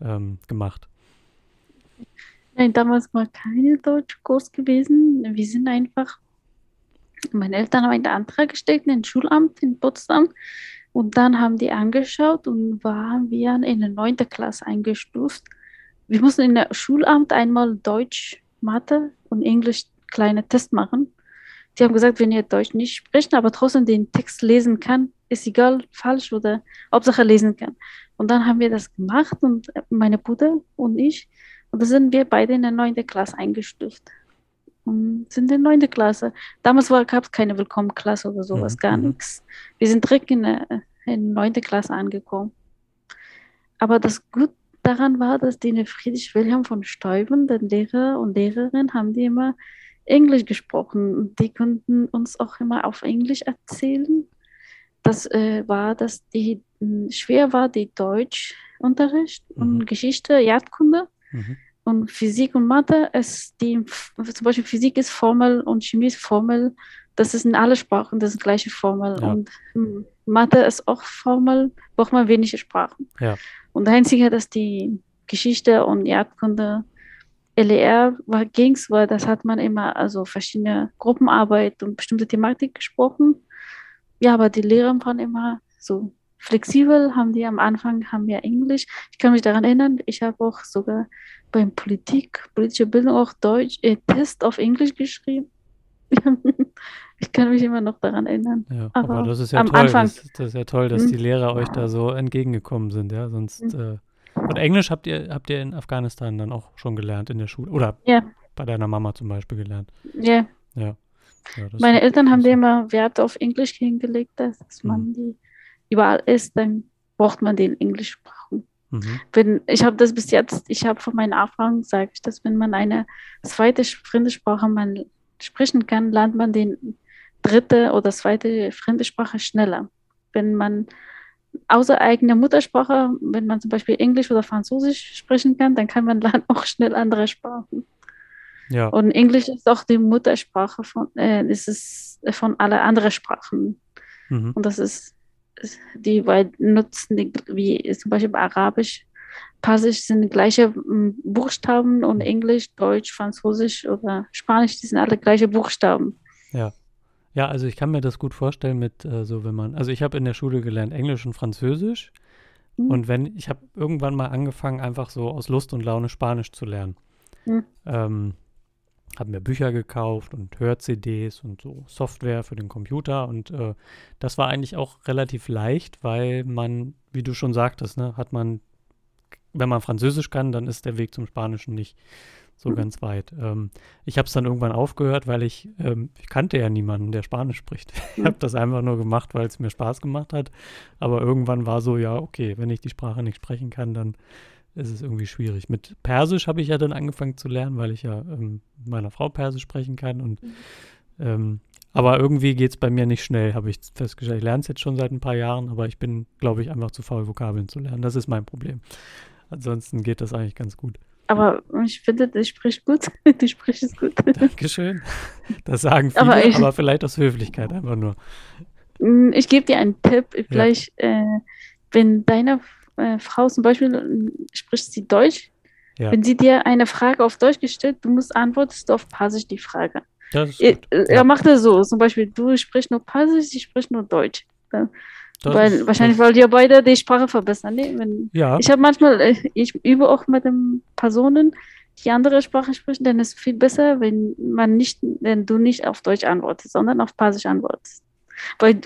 ähm, gemacht? Nein, damals war keine Deutschkurs gewesen. Wir sind einfach, meine Eltern haben einen Antrag gestellt in Schulamt in Potsdam und dann haben die angeschaut und waren wir in der neunten Klasse eingestuft. Wir mussten in der Schulamt einmal Deutsch, Mathe und Englisch kleine Test machen. Die haben gesagt, wenn ihr Deutsch nicht sprecht, aber trotzdem den Text lesen kann, ist egal, falsch oder Hauptsache lesen kann. Und dann haben wir das gemacht und meine Bruder und ich und da sind wir beide in der neunten Klasse eingestuft. Und sind in neunte Klasse. Damals gab es keine Willkommenklasse oder sowas, Mhm, gar mhm. nichts. Wir sind direkt in, in neunte Klasse angekommen. Aber das Gut daran war, dass die in Friedrich Wilhelm von Steuben, der Lehrer und Lehrerin, haben die immer Englisch gesprochen. Und die konnten uns auch immer auf Englisch erzählen. Das äh, war, dass die mh, schwer war, die Deutschunterricht und Mhm. Geschichte, Erdkunde Mhm. Und Physik und Mathe. Es, die, zum Beispiel Physik ist Formel und Chemie ist Formel. Das ist in alle Sprachen das gleiche Formel. Ja. Und hm, Mathe ist auch Formel, braucht man wenige Sprachen. Ja. Und der Einzige, dass die Geschichte und Erdkunde LER war, ging's, weil das hat man immer, also verschiedene Gruppenarbeit und bestimmte Thematik gesprochen. Ja, aber die Lehrer waren immer so flexibel, haben die am Anfang, haben wir Englisch. Ich kann mich daran erinnern, ich habe auch sogar beim Politik, politische Bildung auch Deutsch, äh, Test auf Englisch geschrieben. Ich kann mich immer noch daran erinnern. Ja, aber, Aber das ist ja am toll. Anfang- Das, das ist ja toll, dass Mhm. die Lehrer euch da so entgegengekommen sind, ja. Sonst Mhm. äh, und Englisch habt ihr habt ihr in Afghanistan dann auch schon gelernt in der Schule oder Ja, bei deiner Mama zum Beispiel gelernt. ja. Ja. ja Meine Eltern haben immer Wert auf Englisch hingelegt, dass Mhm. man die überall ist, dann braucht man den Englischsprachen. Mhm. Wenn, ich habe das bis jetzt, ich habe von meinen Erfahrungen ich, dass wenn man eine zweite Fremdsprache man sprechen kann, lernt man den dritte oder zweite Fremdsprache schneller. Wenn man außer eigener Muttersprache, wenn man zum Beispiel Englisch oder Französisch sprechen kann, dann kann man lernen auch schnell andere Sprachen. Ja. Und Englisch ist auch die Muttersprache von, äh, ist es von alle anderen Sprachen. Mhm. Und das ist die nutzen, die, wie zum Beispiel Arabisch, Persisch sind gleiche mm, Buchstaben und Englisch, Deutsch, Französisch oder Spanisch, die sind alle gleiche Buchstaben. Ja, also ich kann mir das gut vorstellen mit äh, so, wenn man, also ich habe in der Schule gelernt Englisch und Französisch Mhm. und wenn, ich habe irgendwann mal angefangen, einfach so aus Lust und Laune Spanisch zu lernen. Mhm. Ähm, habe mir Bücher gekauft und Hör-CDs und so Software für den Computer und äh, das war eigentlich auch relativ leicht, weil man, wie du schon sagtest, ne, hat man, wenn man Französisch kann, dann ist der Weg zum Spanischen nicht so Mhm. ganz weit. Ähm, ich habe es dann irgendwann aufgehört, weil ich, ähm, ich kannte ja niemanden, der Spanisch spricht. Ich Mhm. habe das einfach nur gemacht, weil es mir Spaß gemacht hat. Aber irgendwann war so, ja, okay, wenn ich die Sprache nicht sprechen kann, dann ist es irgendwie schwierig. Mit Persisch habe ich ja dann angefangen zu lernen, weil ich ja ähm, mit meiner Frau Persisch sprechen kann. Und Mhm. ähm, aber irgendwie geht es bei mir nicht schnell, habe ich festgestellt. Ich lerne es jetzt schon seit ein paar Jahren, aber ich bin, glaube ich, einfach zu faul, Vokabeln zu lernen. Das ist mein Problem. Ansonsten geht das eigentlich ganz gut. Aber ich finde, du sprichst gut. Du sprichst es gut. Dankeschön. Das sagen viele, Aber aber, ich- vielleicht aus Höflichkeit einfach nur. Mm, Ich gebe dir einen Tipp. Vielleicht, äh, wenn deine äh, Frau zum Beispiel äh, spricht sie Deutsch, Ja. wenn sie dir eine Frage auf Deutsch gestellt, du musst antwortest du auf Persisch die Frage. Er, gut. er Ja. macht das so, zum Beispiel, du sprichst nur Persisch, sie spricht nur Deutsch. Das Weil ist- wahrscheinlich wollt ihr beide die Sprache verbessern. Ne? Wenn, Ja, ich habe manchmal, äh, ich übe auch mit den Personen, die andere Sprache sprechen, dann ist es viel besser, wenn man nicht, wenn du nicht auf Deutsch antwortest, sondern auf Persisch antwortest. Weil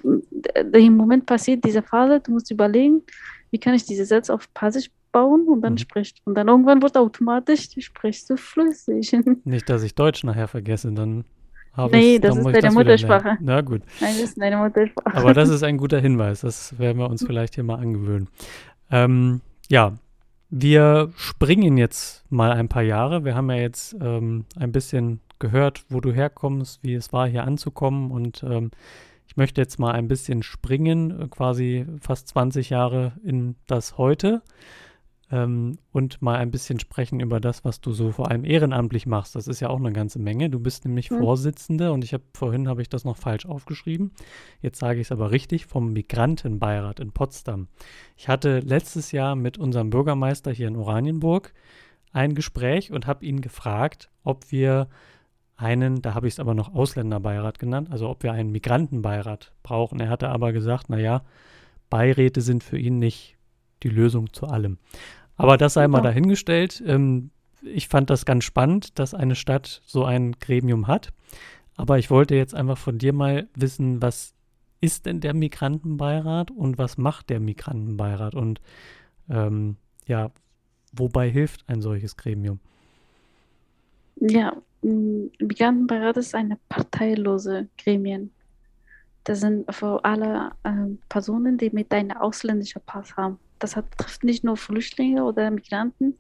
äh, im Moment passiert diese Phase, du musst überlegen, wie kann ich diese Sätze auf Persisch bauen und dann Mhm. sprichst Und dann irgendwann wird automatisch, sprichst du flüssig. nicht, dass ich Deutsch nachher vergesse, dann habe Nee, ich das dann ist deine das. Muttersprache. Na gut. Nein, das ist deine Muttersprache. Aber das ist ein guter Hinweis. Das werden wir uns vielleicht hier mal angewöhnen. Ähm, ja, wir springen jetzt mal ein paar Jahre. Wir haben ja jetzt ähm, ein bisschen gehört, wo du herkommst, wie es war, hier anzukommen. Und ähm, möchte jetzt mal ein bisschen springen, äh, quasi fast 20 Jahre in das Heute. Ähm, und mal ein bisschen sprechen über das, was du so vor allem ehrenamtlich machst. Das ist ja auch eine ganze Menge. Du bist nämlich Hm. Vorsitzende und ich habe vorhin habe ich das noch falsch aufgeschrieben. Jetzt sage ich es aber richtig vom Migrantenbeirat in Potsdam. Ich hatte letztes Jahr mit unserem Bürgermeister hier in Oranienburg ein Gespräch und habe ihn gefragt, ob wir einen, da habe ich es aber noch Ausländerbeirat genannt, also ob wir einen Migrantenbeirat brauchen. Er hatte aber gesagt, naja, Beiräte sind für ihn nicht die Lösung zu allem. Aber das sei mal dahingestellt. Ähm, ich fand das ganz spannend, dass eine Stadt so ein Gremium hat. Aber ich wollte jetzt einfach von dir mal wissen, was ist denn der Migrantenbeirat und was macht der Migrantenbeirat und ähm, ja, wobei hilft ein solches Gremium? Ja, Migrantenbeirat ist eine parteilose Gremien. Das sind für alle ähm, Personen, die mit einem ausländischen Pass haben. Das hat, trifft nicht nur Flüchtlinge oder Migranten,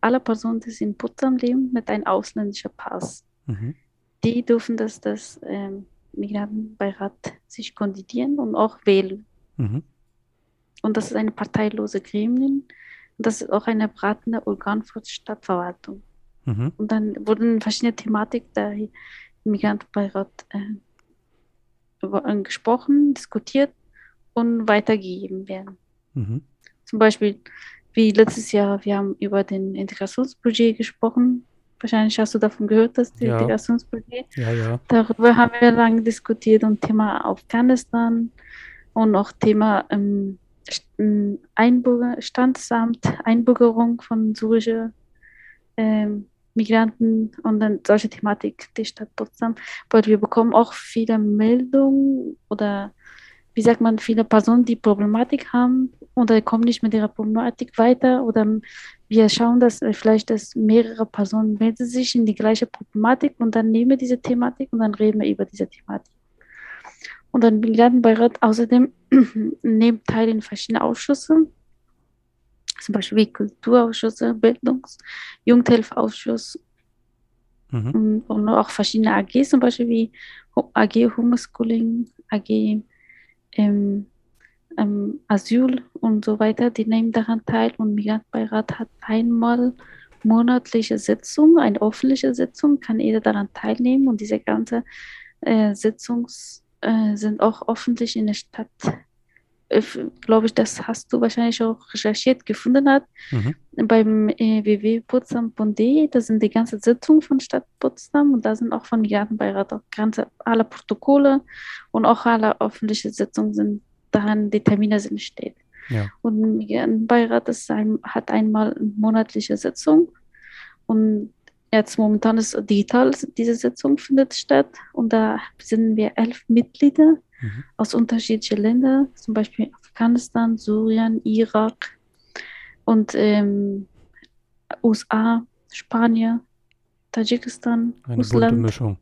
alle Personen, die in Potsdam leben, mit einem ausländischen Pass. Mhm. Die dürfen das, das ähm, Migrantenbeirat sich kandidieren und auch wählen. Mhm. Und das ist eine parteilose Gremien. Und das ist auch eine beratende Organ für die Stadtverwaltung. Mhm. Und dann wurden verschiedene Thematiken der Migrantenbeirat äh, äh, gesprochen, diskutiert und weitergegeben werden. Mhm. Zum Beispiel, wie letztes Jahr, wir haben über den Integrationsbudget gesprochen. Wahrscheinlich hast du davon gehört, das Ja. Integrationsbudget. Ja, ja. Darüber haben wir lange diskutiert und Thema Afghanistan und auch Thema ähm, ähm, Einbürger, Standesamt, Einbürgerung von syrischen Migranten und dann solche Thematik, die Stadt Potsdam. Weil wir bekommen auch viele Meldungen oder wie sagt man, viele Personen, die Problematik haben oder kommen nicht mit ihrer Problematik weiter oder wir schauen, dass vielleicht dass mehrere Personen melden sich in die gleiche Problematik und dann nehmen wir diese Thematik und dann reden wir über diese Thematik. Und dann Migrantenbeirat außerdem nimmt teil in verschiedenen Ausschüssen, zum Beispiel wie Kulturausschüsse, Bildungs-, Jugendhilfeausschuss Mhm. und, auch verschiedene AGs, zum Beispiel wie AG Homeschooling, AG ähm, ähm, Asyl und so weiter, die nehmen daran teil und Migrantbeirat hat einmal monatliche Sitzung, eine öffentliche Sitzung, kann jeder daran teilnehmen und diese ganze äh, Sitzungs äh, sind auch öffentlich in der Stadt. Äh, Glaube ich, das hast du wahrscheinlich auch recherchiert gefunden hat Mhm. beim äh, www.potsdam.de, da sind die ganze Sitzungen von Stadt Potsdam und da sind auch von Migrantenbeirat auch ganze, alle Protokolle und auch alle öffentliche Sitzungen sind daran, die Termine sind steht. Ja. Und Migrantenbeirat ein, hat einmal monatliche Sitzung und jetzt momentan ist digital, diese Sitzung findet statt und da sind wir elf Mitglieder Mhm. aus unterschiedlichen Ländern, zum Beispiel Afghanistan, Syrien, Irak und ähm, USA, Spanien, Tadschikistan, Eine bunte Russland, Mischung.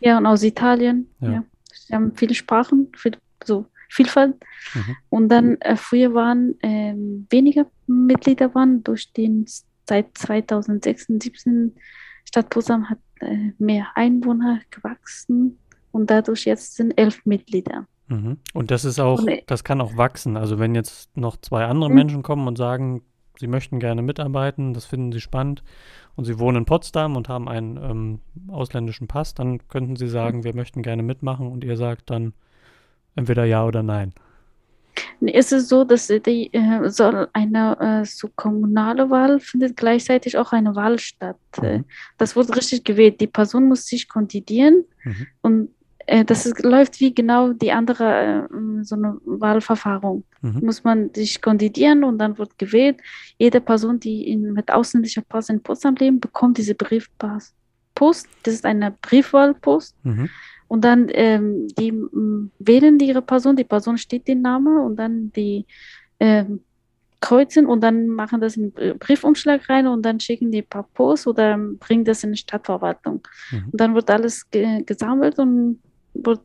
ja, und aus Italien. Ja. Ja. Sie haben viele Sprachen, viel, so Vielfalt. Mhm. Und dann äh, früher waren ähm, weniger Mitglieder waren durch den seit 2017 Stadt Potsdam hat äh, mehr Einwohner gewachsen und dadurch jetzt sind elf Mitglieder. Mhm. Und das ist auch, Und, äh, das kann auch wachsen. Also wenn jetzt noch zwei andere Mhm. Menschen kommen und sagen, sie möchten gerne mitarbeiten, das finden sie spannend und sie wohnen in Potsdam und haben einen ähm, ausländischen Pass, dann könnten sie sagen, wir möchten gerne mitmachen und ihr sagt dann entweder ja oder nein. Es ist so, dass die äh, soll eine äh, so kommunale Wahl findet gleichzeitig auch eine Wahl statt. Mhm. Das wird richtig gewählt. Die Person muss sich kandidieren Mhm. und äh, das ist, läuft wie genau die andere äh, so eine Wahlverfahren. Mhm. Muss man sich kandidieren und dann wird gewählt. Jede Person, die in, mit ausländischer Pass in Potsdam lebt, bekommt diese Briefpass. Post, das ist eine Briefwahlpost. Und dann ähm, die m, wählen die ihre Person, die Person steht den Namen und dann die ähm, kreuzen und dann machen das in den Briefumschlag rein und dann schicken die per Post oder bringen das in die Stadtverwaltung. Mhm. Und dann wird alles ge gesammelt und wird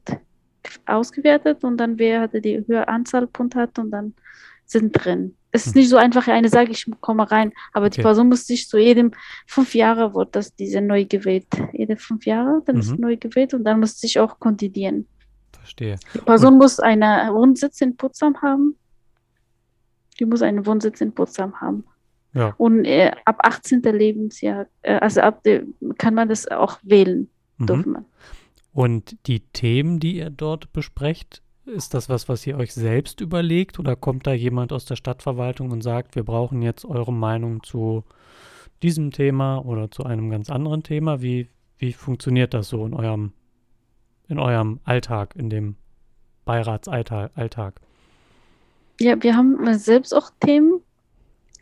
ausgewertet und dann wer hatte die höhere Anzahl Punkte hat und dann sind drin. Es ist Mhm. nicht so einfach, eine sage ich komme rein, aber die Okay. Person muss sich zu jedem fünf Jahre wird das diese neu gewählt. Jede fünf Jahre, dann ist Mhm. neu gewählt und dann muss sich auch kandidieren. Verstehe. Die Person muss einen Wohnsitz in Potsdam haben. Die muss einen Wohnsitz in Potsdam haben. Ja. Und äh, ab 18. Lebensjahr, äh, also ab kann man das auch wählen, Mhm. Und die Themen, die ihr dort besprecht, ist das was, was ihr euch selbst überlegt oder kommt da jemand aus der Stadtverwaltung und sagt, wir brauchen jetzt eure Meinung zu diesem Thema oder zu einem ganz anderen Thema? Wie, wie funktioniert das so in eurem, in eurem Alltag, in dem Beiratsalltag? Ja, wir haben selbst auch Themen.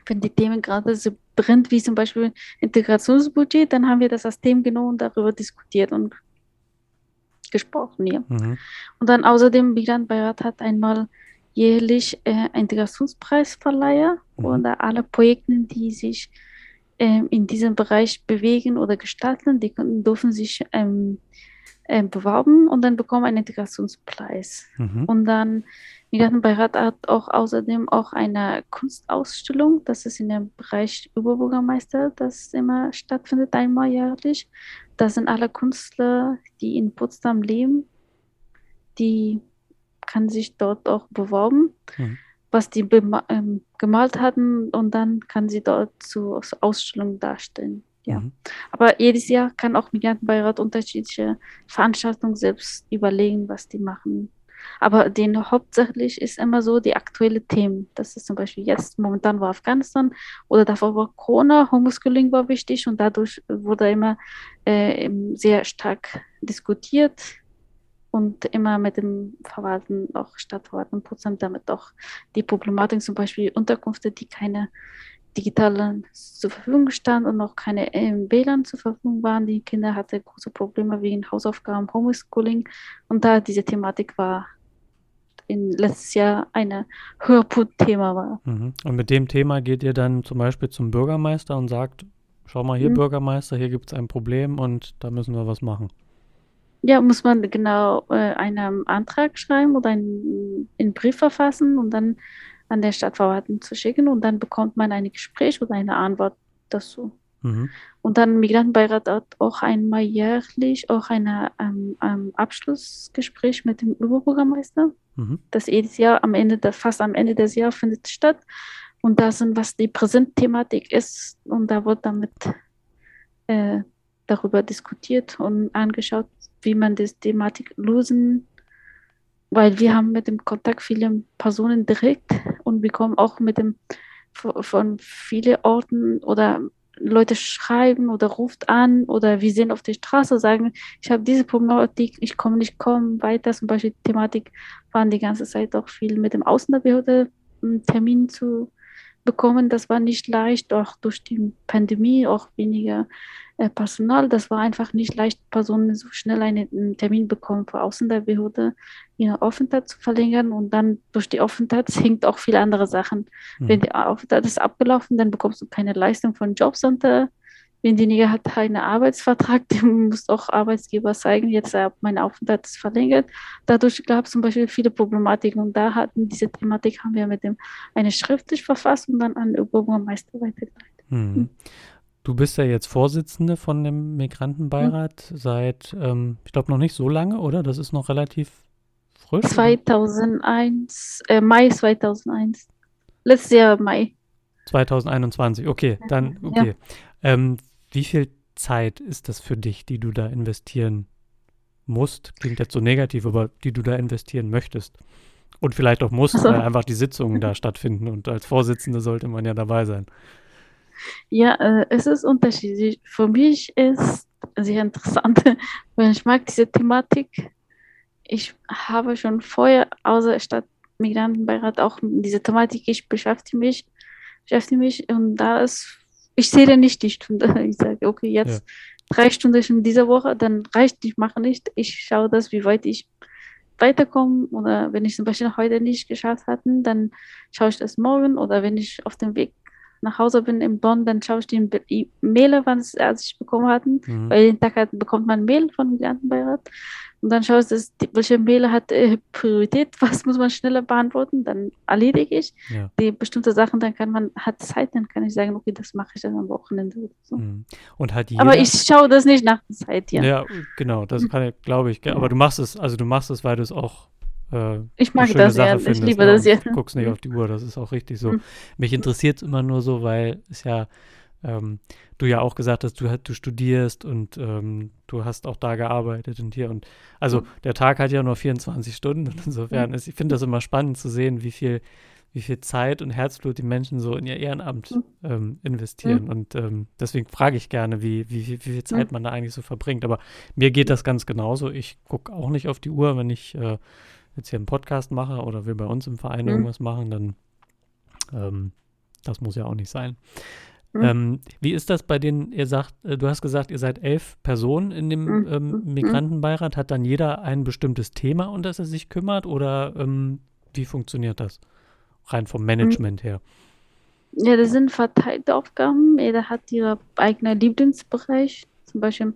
Wenn die Themen gerade so brennt, wie zum Beispiel Integrationsbudget, dann haben wir das als Thema genommen und darüber diskutiert und gesprochen. Ja. Mhm. Und dann außerdem, Migrantbeirat hat einmal jährlich äh, Integrationspreisverleiher Mhm. und alle Projekte, die sich ähm, in diesem Bereich bewegen oder gestalten, die können, dürfen sich ähm, äh, bewerben und dann bekommen einen Integrationspreis. Mhm. Und dann Migrantenbeirat hat auch außerdem auch eine Kunstausstellung, das ist in dem Bereich Überbürgermeister, das immer stattfindet, einmal jährlich. Da sind alle Künstler, die in Potsdam leben, die kann sich dort auch bewerben, Mhm. was die ähm, gemalt hatten und dann kann sie dort zur Ausstellung darstellen. Ja. Mhm. Aber jedes Jahr kann auch Migrantenbeirat unterschiedliche Veranstaltungen selbst überlegen, was die machen. Aber den hauptsächlich ist immer so die aktuelle Themen. Das ist zum Beispiel jetzt, momentan war Afghanistan oder davor war Corona, Homeschooling war wichtig und dadurch wurde immer äh, sehr stark diskutiert und immer mit dem Verwalten, auch Stadtverwalten Potsdam, damit auch die Problematik zum Beispiel Unterkünfte, die keine digitalen zur Verfügung standen und noch keine ähm, WLAN zur Verfügung waren. Die Kinder hatten große Probleme wegen Hausaufgaben, Homeschooling und da diese Thematik war in letztes Jahr ein Höhepunktthema war. Mhm. Und mit dem Thema geht ihr dann zum Beispiel zum Bürgermeister und sagt, schau mal hier, Mhm. Bürgermeister, hier gibt es ein Problem und da müssen wir was machen. Ja, muss man genau äh, einen Antrag schreiben oder einen, einen Brief verfassen und dann an der Stadtverwaltung zu schicken und dann bekommt man ein Gespräch oder eine Antwort dazu. Mhm. Und dann Migrantenbeirat hat auch einmal jährlich auch ein ähm, ähm, Abschlussgespräch mit dem Oberbürgermeister. Mhm. Das jedes Jahr am Ende, fast am Ende des Jahres findet statt. Und da sind, was die Präsentthematik ist. Und da wird damit äh, darüber diskutiert und angeschaut, wie man das Thematik lösen weil wir haben mit dem Kontakt viele Personen direkt und bekommen auch mit dem von, vielen Orten oder Leute schreiben oder ruft an oder wir sehen auf der Straße, sagen, ich habe diese Problematik, ich komme nicht kommen weiter. Zum Beispiel Thematik waren die ganze Zeit auch viel mit dem Außenbehörde einen Termin zu bekommen. Das war nicht leicht, auch durch die Pandemie, auch weniger Personal. Das war einfach nicht leicht, Personen so schnell einen, Termin bekommen vor Außenbehörde, ihre Aufenthalt zu verlängern. Und dann durch die Aufenthalt hängt auch viele andere Sachen. Mhm. Wenn die Aufenthalt ist abgelaufen, dann bekommst du keine Leistung von Jobcenter. Wenn diejenige hat einen Arbeitsvertrag, dem muss auch Arbeitsgeber zeigen, jetzt äh, mein Aufenthalt ist verlängert. Dadurch gab es zum Beispiel viele Problematiken und da hatten diese Thematik haben wir mit dem eine schriftlich verfasst und dann an den Oberbürgermeister weitergeleitet. Mhm. Du bist ja jetzt Vorsitzende von dem Migrantenbeirat Mhm. seit, ähm, ich glaube, noch nicht so lange, oder? Das ist noch relativ frisch. oder? 2001, äh, Mai 2001. Letztes Jahr Mai. 2021, okay, dann, Ja. okay. Ähm, wie viel Zeit ist das für dich, die du da investieren musst? Klingt jetzt so negativ, aber die du da investieren möchtest. Und vielleicht auch musst, Ach so. weil einfach die Sitzungen da stattfinden und als Vorsitzende sollte man ja dabei sein. Ja, äh, es ist unterschiedlich. Für mich ist sehr interessant, weil ich mag diese Thematik. Ich habe schon vorher, außer Stadtmigrantenbeirat, auch mit dieser Thematik, ich beschäftige mich, beschäftige mich und da ist, ich zähle nicht die Stunde. Ich sage, okay, jetzt drei Stunden in dieser Woche, dann reicht, ich mache nicht. Ich schaue das, wie weit ich weiterkomme oder wenn ich zum Beispiel heute nicht geschafft hatte, dann schaue ich das morgen oder wenn ich auf dem Weg nach Hause bin in Bonn, dann schaue ich die Mail, wann es als ich bekommen hatten, Mhm. weil jeden Tag hat, bekommt man Mail von Migrantenbeirat und dann schaue ich, dass die, welche Mail hat äh, Priorität, was muss man schneller beantworten, dann erledige ich Ja. die bestimmte Sachen, dann kann man, hat Zeit, dann kann ich sagen, okay, das mache ich dann am Wochenende so. Mhm. Und hat jeder. Aber ich schaue das nicht nach der Zeit, ja. Ja, genau, das kann ich, glaube ich. Aber du machst es, also du machst es, weil du es auch äh, Ich mag das, Sache ja. Ich findest, liebe ne? das, ja. Guckst nicht auf die Uhr, das ist auch richtig so. Mhm. Mich interessiert es immer nur so, weil es ja, ähm, du ja auch gesagt hast, du, du studierst und ähm, du hast auch da gearbeitet und hier und also Mhm. der Tag hat ja nur 24 Stunden und insofern ist, ich finde das immer spannend zu sehen, wie viel, wie viel Zeit und Herzblut die Menschen so in ihr Ehrenamt Mhm. ähm, investieren und ähm, deswegen frage ich gerne, wie, wie, wie, viel Zeit Mhm. man da eigentlich so verbringt, aber mir geht das ganz genauso. Ich gucke auch nicht auf die Uhr, wenn ich äh, jetzt hier einen Podcast mache oder wir bei uns im Verein Mhm. irgendwas machen, dann ähm, das muss ja auch nicht sein. Mhm. Ähm, wie ist das bei denen, ihr sagt, äh, du hast gesagt, ihr seid elf Personen in dem Mhm. ähm, Mhm. Migrantenbeirat. Hat dann jeder ein bestimmtes Thema, um das er sich kümmert oder ähm, wie funktioniert das? Rein vom Management her. Ja, das sind verteilte Aufgaben. Jeder hat ihren eigenen Lieblingsbereich. Zum Beispiel,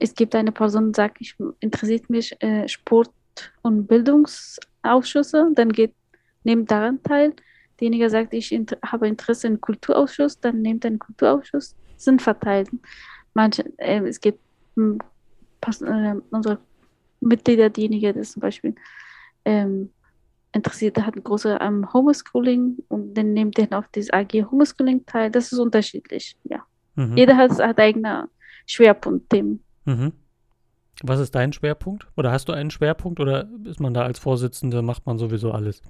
es gibt eine Person, die sagt, ich interessiert mich äh, Sport- und Bildungsausschüsse, dann geht, nimmt daran teil. Derjenige sagt, ich inter habe Interesse im Kulturausschuss, dann nimmt den Kulturausschuss. Sind verteilt. Manche, äh, es gibt äh, unsere Mitglieder, diejenigen, die zum Beispiel ähm, interessiert hat, große am Homeschooling und dann nimmt er auf das AG Homeschooling teil. Das ist unterschiedlich, ja. Mhm. Jeder hat, hat eigene Schwerpunktthemen. Mhm. Was ist dein Schwerpunkt? Oder hast du einen Schwerpunkt oder ist man da als Vorsitzende, macht man sowieso alles?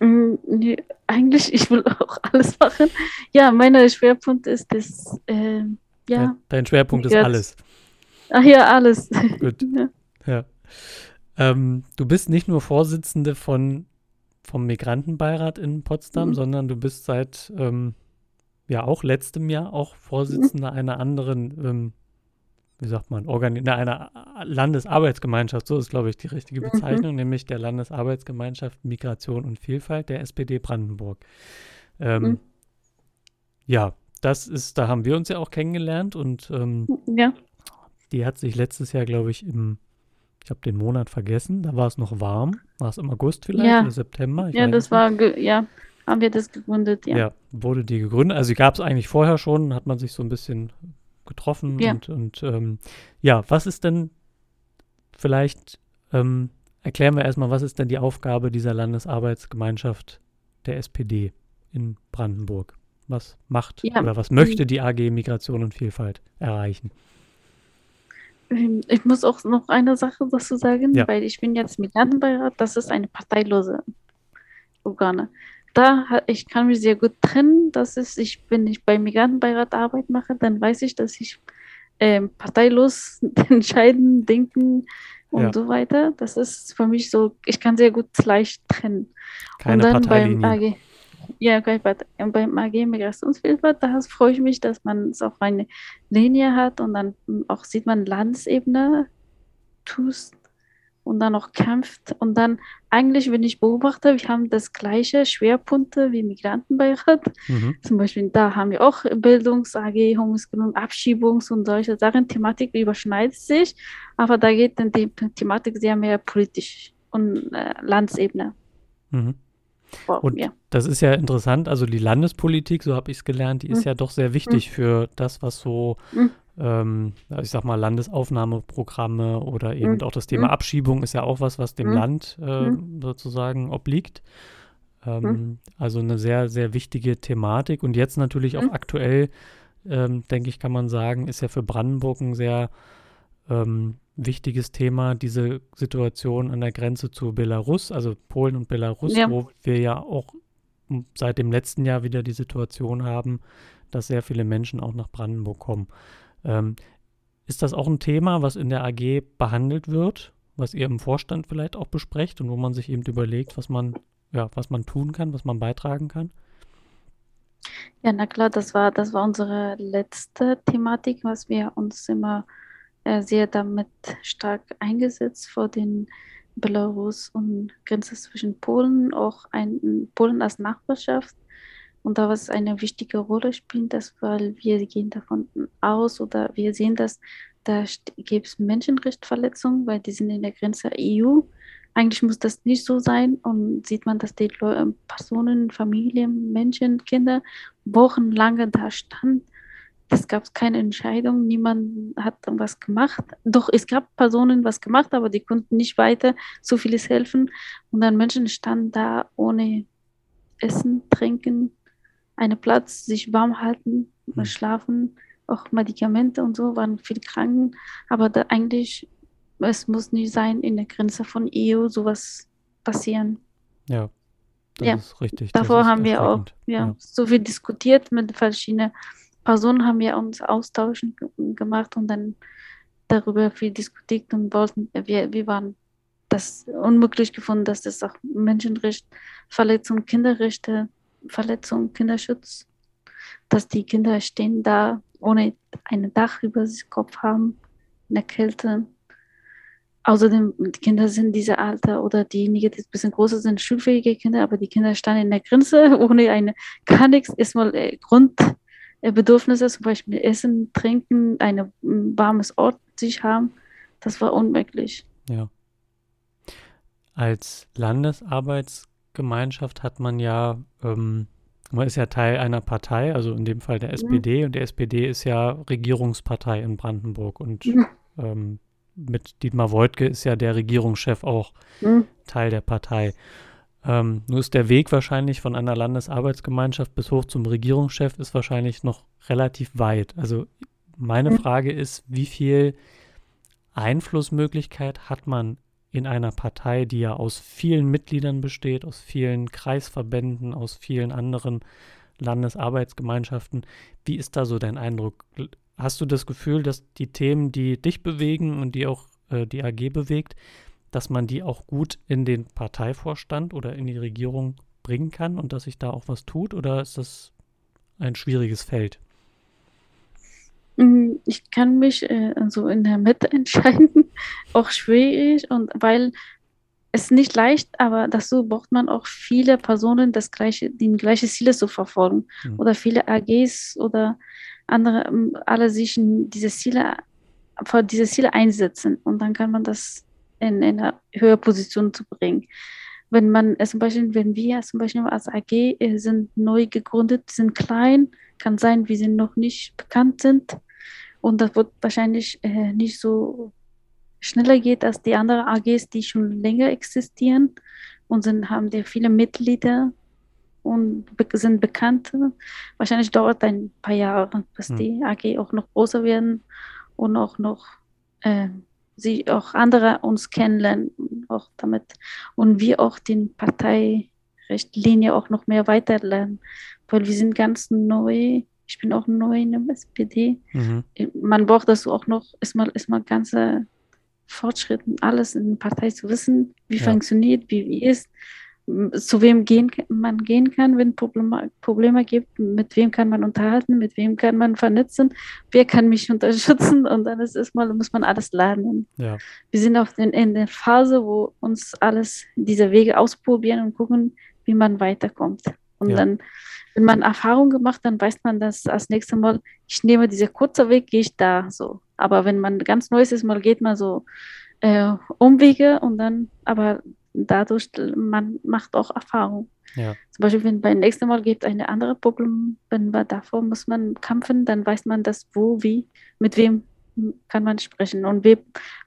Mm, nee, eigentlich, ich will auch alles machen. Ja, mein Schwerpunkt ist das, äh, ja. Dein Schwerpunkt ist alles. Ach ja, alles. Gut. ja. ja. Ähm, du bist nicht nur Vorsitzende von, vom Migrantenbeirat in Potsdam, mhm. sondern du bist seit, ähm, ja, auch letztem Jahr auch Vorsitzende mhm. einer anderen, ähm, wie sagt man, Organi einer Landesarbeitsgemeinschaft, so ist, glaube ich, die richtige mhm. Bezeichnung, mhm. nämlich der Landesarbeitsgemeinschaft Migration und Vielfalt der SPD Brandenburg. Ähm, mhm. Ja, das ist, da haben wir uns ja auch kennengelernt und ähm, ja. die hat sich letztes Jahr, glaube ich, im ich habe den Monat vergessen. Da war es noch warm. War es im August vielleicht ja. oder September? Ja, das war, ja, haben wir das gegründet, ja. Ja, wurde die gegründet. Also die gab es eigentlich vorher schon, hat man sich so ein bisschen getroffen. Ja. Und, und ähm, ja, was ist denn vielleicht, ähm, erklären wir erstmal, was ist denn die Aufgabe dieser Landesarbeitsgemeinschaft der SPD in Brandenburg? Was macht ja. oder was möchte die AG Migration und Vielfalt erreichen? Ähm, ich muss auch noch eine Sache dazu sagen, ja. weil ich bin jetzt Migrantenbeirat, das ist eine parteilose Organe. Da ich kann mich sehr gut trennen, dass es, ich, wenn ich beim Migrantenbeirat Arbeit mache, dann weiß ich, dass ich ähm, parteilos entscheiden, denken und ja. so weiter. Das ist für mich so, ich kann sehr gut leicht trennen. Keine und dann beim AG, ja, bei, beim AG Migrationsvielfalt, da freue ich mich, dass man es auf eine Linie hat und dann auch sieht man Landesebene tust und dann auch kämpft. Und dann eigentlich, wenn ich beobachte, wir haben das gleiche Schwerpunkte wie Migrantenbeirat. Mhm. Zum Beispiel, da haben wir auch Bildungs-AG, Homeschooling, Abschiebungs- und solche Sachen. Thematik überschneidet sich, aber da geht dann die Thematik sehr mehr politisch und äh, Landesebene. Mhm. Und ja. das ist ja interessant, also die Landespolitik, so habe ich es gelernt, die mhm. ist ja doch sehr wichtig mhm. für das, was so, mhm. Ähm, ich sag mal, Landesaufnahmeprogramme oder eben mhm. auch das Thema mhm. Abschiebung ist ja auch was, was dem mhm. Land äh, sozusagen obliegt. Ähm, also eine sehr, sehr wichtige Thematik. Und jetzt natürlich auch aktuell, ähm, denke ich, kann man sagen, ist ja für Brandenburg ein sehr ähm, wichtiges Thema, diese Situation an der Grenze zu Belarus, also Polen und Belarus, ja. wo wir ja auch seit dem letzten Jahr wieder die Situation haben, dass sehr viele Menschen auch nach Brandenburg kommen. Ähm, ist das auch ein Thema, was in der AG behandelt wird, was ihr im Vorstand vielleicht auch besprecht und wo man sich eben überlegt, was man, ja, was man tun kann, was man beitragen kann? Ja, na klar, das war, das war unsere letzte Thematik, was wir uns immer äh, sehr damit stark eingesetzt vor den Belarus und Grenze zwischen Polen, auch ein, Polen als Nachbarschaft. Und da was eine wichtige Rolle spielt, das, weil wir gehen davon aus oder wir sehen, dass da gibt es Menschenrechtsverletzungen, weil die sind in der Grenze EU. Eigentlich muss das nicht so sein und sieht man, dass die Personen, Familien, Menschen, Kinder wochenlang da standen es gab keine Entscheidung, niemand hat was gemacht. Doch es gab Personen, was gemacht, aber die konnten nicht weiter so vieles helfen. Und dann Menschen standen da ohne Essen, Trinken, einen Platz, sich warm halten, mhm. schlafen, auch Medikamente und so, waren viel Kranken. Aber da eigentlich, es muss nicht sein, in der Grenze von EU sowas passieren. Ja, das ja. ist richtig. Davor haben wir auch ja, ja, so viel diskutiert mit verschiedenen Personen haben wir uns austauschen gemacht und dann darüber viel diskutiert und wollten, wir, wir waren das unmöglich gefunden, dass das auch Menschenrecht, Verletzung, Kinderrechte, Verletzung, Kinderschutz, dass die Kinder stehen da ohne ein Dach über sich Kopf haben, in der Kälte. Außerdem, die Kinder sind diese Alter oder diejenigen, die ein bisschen größer sind, schulfähige Kinder, aber die Kinder standen in der Grenze ohne eine, gar nichts, erstmal äh, Grundbedürfnisse, zum Beispiel Essen, Trinken, ein warmes Ort sich haben. Das war unmöglich. Ja. Als Landesarbeitsgemeinschaft hat man ja, ähm, man ist ja Teil einer Partei, also in dem Fall der SPD, und der SPD ist ja Regierungspartei in Brandenburg und mhm. ähm, mit Dietmar Woidke ist ja der Regierungschef auch mhm. Teil der Partei. Ähm, nur ist der Weg wahrscheinlich von einer Landesarbeitsgemeinschaft bis hoch zum Regierungschef ist wahrscheinlich noch relativ weit. Also meine. Frage ist, wie viel Einflussmöglichkeit hat man in einer Partei, die ja aus vielen Mitgliedern besteht, aus vielen Kreisverbänden, aus vielen anderen Landesarbeitsgemeinschaften. Wie ist da so dein Eindruck? Hast du das Gefühl, dass die Themen, die dich bewegen und die auch äh, die AG bewegt, dass man die auch gut in den Parteivorstand oder in die Regierung bringen kann und dass sich da auch was tut? Oder ist das ein schwieriges Feld? Mm, ich kann mich äh, so in der Mitte entscheiden, auch schwierig und weil es nicht leicht, aber dazu braucht man auch viele Personen, das gleiche, die gleiche Ziele zu verfolgen mhm. oder viele AGs oder andere, ähm, alle sich in diese Ziele, vor diese Ziele einsetzen und dann kann man das in, in eine höhere Position zu bringen. Wenn man äh, zum Beispiel, wenn wir zum Beispiel als AG äh, sind neu gegründet, sind klein, kann sein, wir sind noch nicht bekannt sind und das wird wahrscheinlich äh, nicht so schneller geht als die anderen AGs, die schon länger existieren und sind, haben die viele Mitglieder und sind bekannt. Wahrscheinlich dauert ein paar Jahre, bis hm. die AG auch noch größer werden und auch noch äh, sie auch andere uns kennenlernen, auch damit und wir auch den Parteirechtlinie auch noch mehr weiterlernen, weil wir sind ganz neu. Ich bin auch neu in der SPD. Mhm. Man braucht das auch noch, ist mal, ist Fortschritten, alles in der Partei zu wissen, wie ja. funktioniert, wie, wie ist, zu wem gehen, man gehen kann, wenn Probleme, Probleme gibt, mit wem kann man unterhalten, mit wem kann man vernetzen, wer kann mich unterstützen und dann ist erstmal, muss man alles lernen. Ja. Wir sind auf den, in der Phase, wo uns alles diese Wege ausprobieren und gucken, wie man weiterkommt. Und ja. dann, wenn man Erfahrung gemacht, dann weiß man, dass als nächstes Mal, ich nehme dieser kurze Weg, gehe ich da so. Aber wenn man ganz Neues ist, mal geht man so äh, Umwege und dann, aber dadurch, man macht auch Erfahrung. Ja. Zum Beispiel, wenn beim nächsten Mal gibt eine andere Problem, wenn man davor muss man kämpfen, dann weiß man das, wo, wie, mit wem kann man sprechen und wer,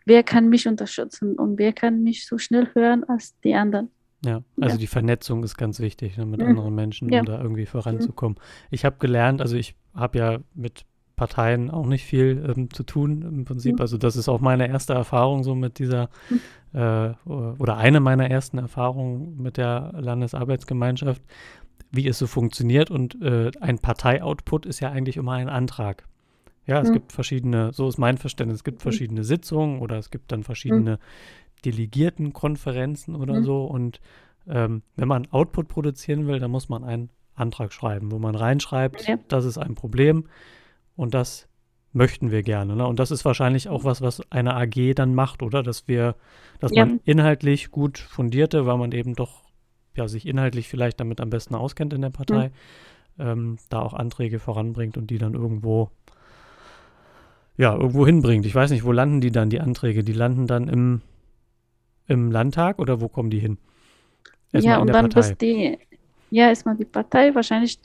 wer kann mich unterstützen und wer kann mich so schnell hören als die anderen. Ja, also ja. die Vernetzung ist ganz wichtig ne, mit mhm. anderen Menschen, um ja. da irgendwie voranzukommen. Mhm. Ich habe gelernt, also ich habe ja mit Parteien auch nicht viel ähm, zu tun im Prinzip. Mhm. Also das ist auch meine erste Erfahrung so mit dieser mhm. äh, oder eine meiner ersten Erfahrungen mit der Landesarbeitsgemeinschaft, wie es so funktioniert. Und äh, ein Partei-Output ist ja eigentlich immer ein Antrag. Ja, es mhm. gibt verschiedene, so ist mein Verständnis, es gibt mhm. verschiedene Sitzungen oder es gibt dann verschiedene mhm. Delegiertenkonferenzen oder mhm. so. Und ähm, wenn man Output produzieren will, dann muss man einen Antrag schreiben, wo man reinschreibt, ja. das ist ein Problem und das möchten wir gerne. Ne? Und das ist wahrscheinlich auch was, was eine AG dann macht, oder? Dass wir, dass ja. man inhaltlich gut fundierte, weil man eben doch ja, sich inhaltlich vielleicht damit am besten auskennt in der Partei, mhm. ähm, da auch Anträge voranbringt und die dann irgendwo ja, irgendwo hinbringt. Ich weiß nicht, wo landen die dann, die Anträge? Die landen dann im, im Landtag oder wo kommen die hin? Erstmal ja, und dann Partei. bis die, ja, erstmal die Partei, wahrscheinlich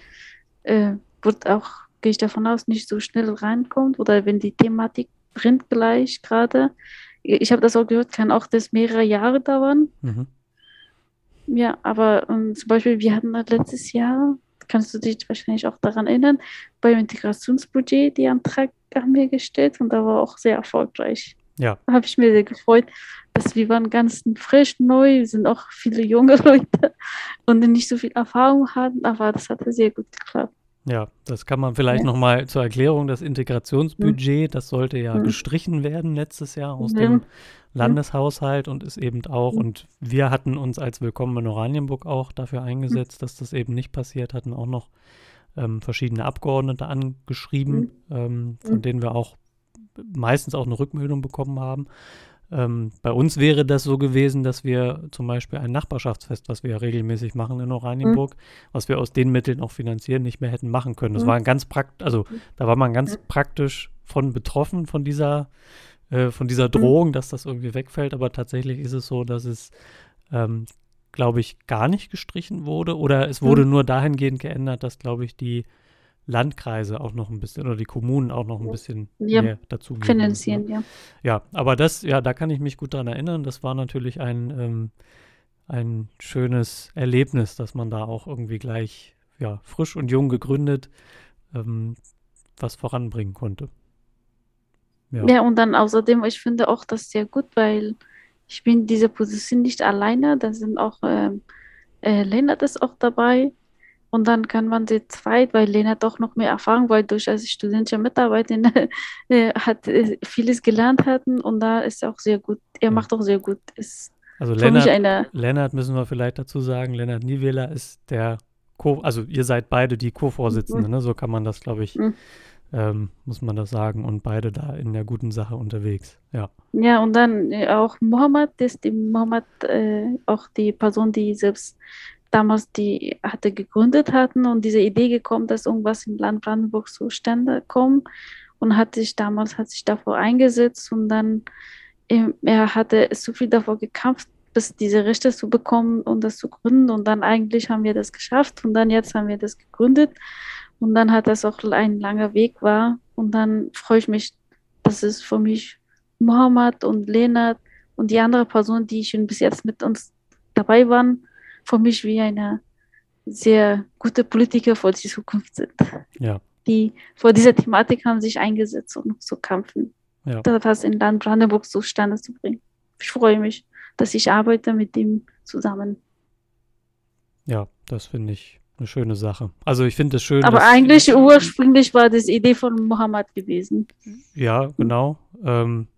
äh, wird auch gehe ich davon aus, nicht so schnell reinkommt oder wenn die Thematik brennt gleich gerade. Ich habe das auch gehört, kann auch das mehrere Jahre dauern. Mhm. Ja, aber um, ähm, zum Beispiel, wir hatten letztes Jahr, kannst du dich wahrscheinlich auch daran erinnern, beim Integrationsbudget die Antrag haben wir gestellt und da war auch sehr erfolgreich. Ja. Da habe ich mir sehr gefreut, dass wir waren ganz frisch, neu, sind auch viele junge Leute und nicht so viel Erfahrung hatten, aber das hatte sehr gut geklappt. Ja, das kann man vielleicht ja. nochmal zur Erklärung. Das Integrationsbudget, das sollte ja, ja. gestrichen werden letztes Jahr aus ja. dem Landeshaushalt und ist eben auch, und wir hatten uns als Willkommen in Oranienburg auch dafür eingesetzt, dass das eben nicht passiert, hatten auch noch ähm, verschiedene Abgeordnete angeschrieben, ähm, von denen wir auch meistens auch eine Rückmeldung bekommen haben. Ähm, bei uns wäre das so gewesen, dass wir zum Beispiel ein Nachbarschaftsfest, was wir ja regelmäßig machen in Oranienburg, mhm. was wir aus den Mitteln auch finanzieren, nicht mehr hätten machen können. Das mhm. war ein ganz praktisch, also da war man ganz praktisch von betroffen von dieser, äh, von dieser mhm. Drohung, mhm. dass das irgendwie wegfällt. Aber tatsächlich ist es so, dass es, ähm, glaube ich, gar nicht gestrichen wurde oder es wurde mhm. nur dahingehend geändert, dass, glaube ich, die Landkreise auch noch ein bisschen oder die Kommunen auch noch ein bisschen ja, mehr dazu geben. Finanzieren, ne? ja. Ja, aber das, ja, da kann ich mich gut dran erinnern. Das war natürlich ein, ähm, ein schönes Erlebnis, dass man da auch irgendwie gleich ja, frisch und jung gegründet ähm, was voranbringen konnte. Ja. ja, und dann außerdem, ich finde auch das sehr gut, weil ich bin in dieser Position nicht alleine. Da sind auch ähm, äh, Lennart ist auch dabei und dann kann man sie zweit, weil Lena doch noch mehr Erfahrung, weil durch als studentische Mitarbeiterin äh, hat äh, vieles gelernt hatten und da ist er auch sehr gut. Er macht auch sehr gut. Ist also Lennart, eine, Lennart müssen wir vielleicht dazu sagen, Lennart Niewela ist der Co, also ihr seid beide die Co-Vorsitzende, mhm. ne? so kann man das, glaube ich, mhm. ähm, muss man das sagen und beide da in der guten Sache unterwegs. Ja. Ja, und dann äh, auch Mohammed, ist die Mohammed äh, auch die Person, die selbst damals die hatte gegründet hatten und diese Idee gekommen, dass irgendwas im Land Brandenburg zustande kommt und hat sich damals hat sich davor eingesetzt und dann er hatte so viel davor gekämpft, bis diese Rechte zu bekommen und das zu gründen und dann eigentlich haben wir das geschafft und dann jetzt haben wir das gegründet und dann hat das auch ein langer Weg war und dann freue ich mich, dass es für mich Mohammed und Lena und die andere Person, die schon bis jetzt mit uns dabei waren, für mich wie eine sehr gute Politiker für die Zukunft sind. Ja. Die vor dieser Thematik haben sich eingesetzt, um zu kämpfen, ja. das in Land Brandenburg zustande zu bringen. Ich freue mich, dass ich arbeite mit ihm zusammen. Ja, das finde ich eine schöne Sache. Also ich finde es schön. Aber eigentlich ursprünglich war das Idee von Mohammed gewesen. Ja, genau. Ähm,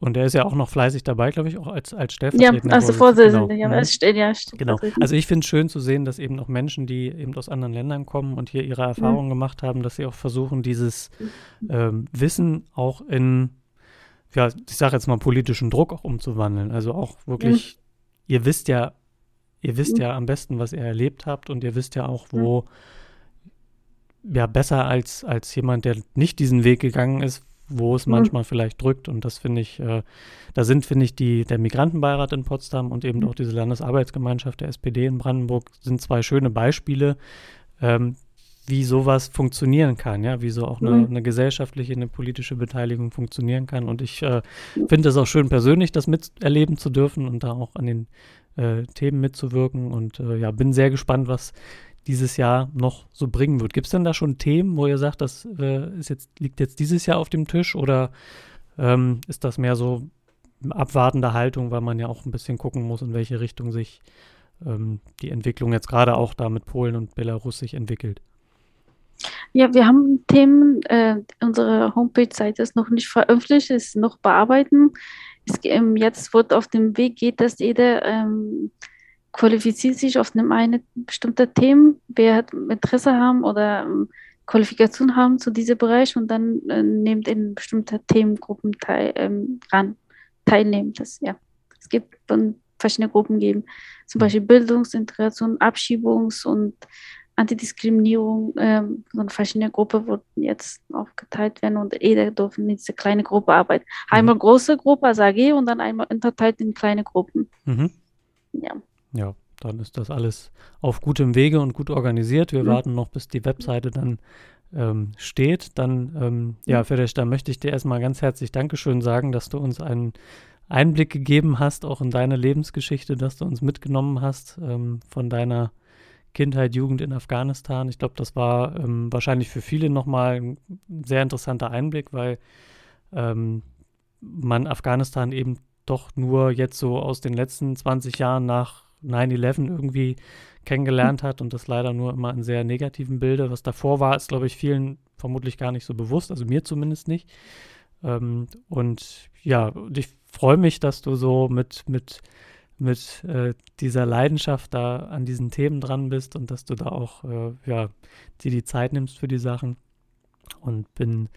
und er ist ja auch noch fleißig dabei, glaube ich, auch als, als Stellvertreter. Ja, also Vorsitzender, genau. ja, mhm. steht, ja Genau. Also ich finde es schön zu sehen, dass eben auch Menschen, die eben aus anderen Ländern kommen und hier ihre Erfahrungen mhm. gemacht haben, dass sie auch versuchen, dieses ähm, Wissen auch in, ja, ich sage jetzt mal politischen Druck auch umzuwandeln. Also auch wirklich, mhm. ihr wisst ja, ihr wisst mhm. ja am besten, was ihr erlebt habt und ihr wisst ja auch, wo ja besser als, als jemand, der nicht diesen Weg gegangen ist, wo es mhm. manchmal vielleicht drückt. Und das finde ich, äh, da sind, finde ich, die, der Migrantenbeirat in Potsdam und eben mhm. auch diese Landesarbeitsgemeinschaft der SPD in Brandenburg sind zwei schöne Beispiele, ähm, wie sowas funktionieren kann, ja, wie so auch eine, mhm. eine gesellschaftliche, eine politische Beteiligung funktionieren kann. Und ich äh, finde es auch schön, persönlich das miterleben zu dürfen und da auch an den äh, Themen mitzuwirken. Und äh, ja, bin sehr gespannt, was dieses Jahr noch so bringen wird. Gibt es denn da schon Themen, wo ihr sagt, das äh, ist jetzt, liegt jetzt dieses Jahr auf dem Tisch oder ähm, ist das mehr so abwartende Haltung, weil man ja auch ein bisschen gucken muss, in welche Richtung sich ähm, die Entwicklung jetzt gerade auch da mit Polen und Belarus sich entwickelt? Ja, wir haben Themen, äh, unsere Homepage-Seite ist noch nicht veröffentlicht, ist noch bearbeiten. Es, ähm, jetzt wird auf dem Weg geht, dass jeder ähm, qualifiziert sich auf einem eine bestimmte Themen, wer hat Interesse haben oder ähm, Qualifikation haben zu diesem Bereich und dann äh, nimmt in bestimmten Themengruppen teil, ähm, ran, teilnehmen. Das, ja. Es gibt verschiedene Gruppen geben, zum Beispiel Bildungsintegration, Abschiebungs- und Antidiskriminierung, ähm, so eine verschiedene Gruppe wurden jetzt aufgeteilt werden und jeder durfte in diese kleine Gruppe arbeiten. Mhm. Einmal große Gruppe als AG und dann einmal unterteilt in kleine Gruppen. Mhm. Ja. Ja, dann ist das alles auf gutem Wege und gut organisiert. Wir mhm. warten noch, bis die Webseite dann ähm, steht. Dann, ähm, ja, Fedesh, da möchte ich dir erstmal ganz herzlich Dankeschön sagen, dass du uns einen Einblick gegeben hast, auch in deine Lebensgeschichte, dass du uns mitgenommen hast ähm, von deiner Kindheit, Jugend in Afghanistan. Ich glaube, das war ähm, wahrscheinlich für viele nochmal ein sehr interessanter Einblick, weil ähm, man Afghanistan eben doch nur jetzt so aus den letzten 20 Jahren nach 9-11 irgendwie kennengelernt hat und das leider nur immer in sehr negativen Bilder. Was davor war, ist, glaube ich, vielen vermutlich gar nicht so bewusst, also mir zumindest nicht. Ähm, und ja, ich freue mich, dass du so mit, mit, mit äh, dieser Leidenschaft da an diesen Themen dran bist und dass du da auch äh, ja, dir die Zeit nimmst für die Sachen. Und bin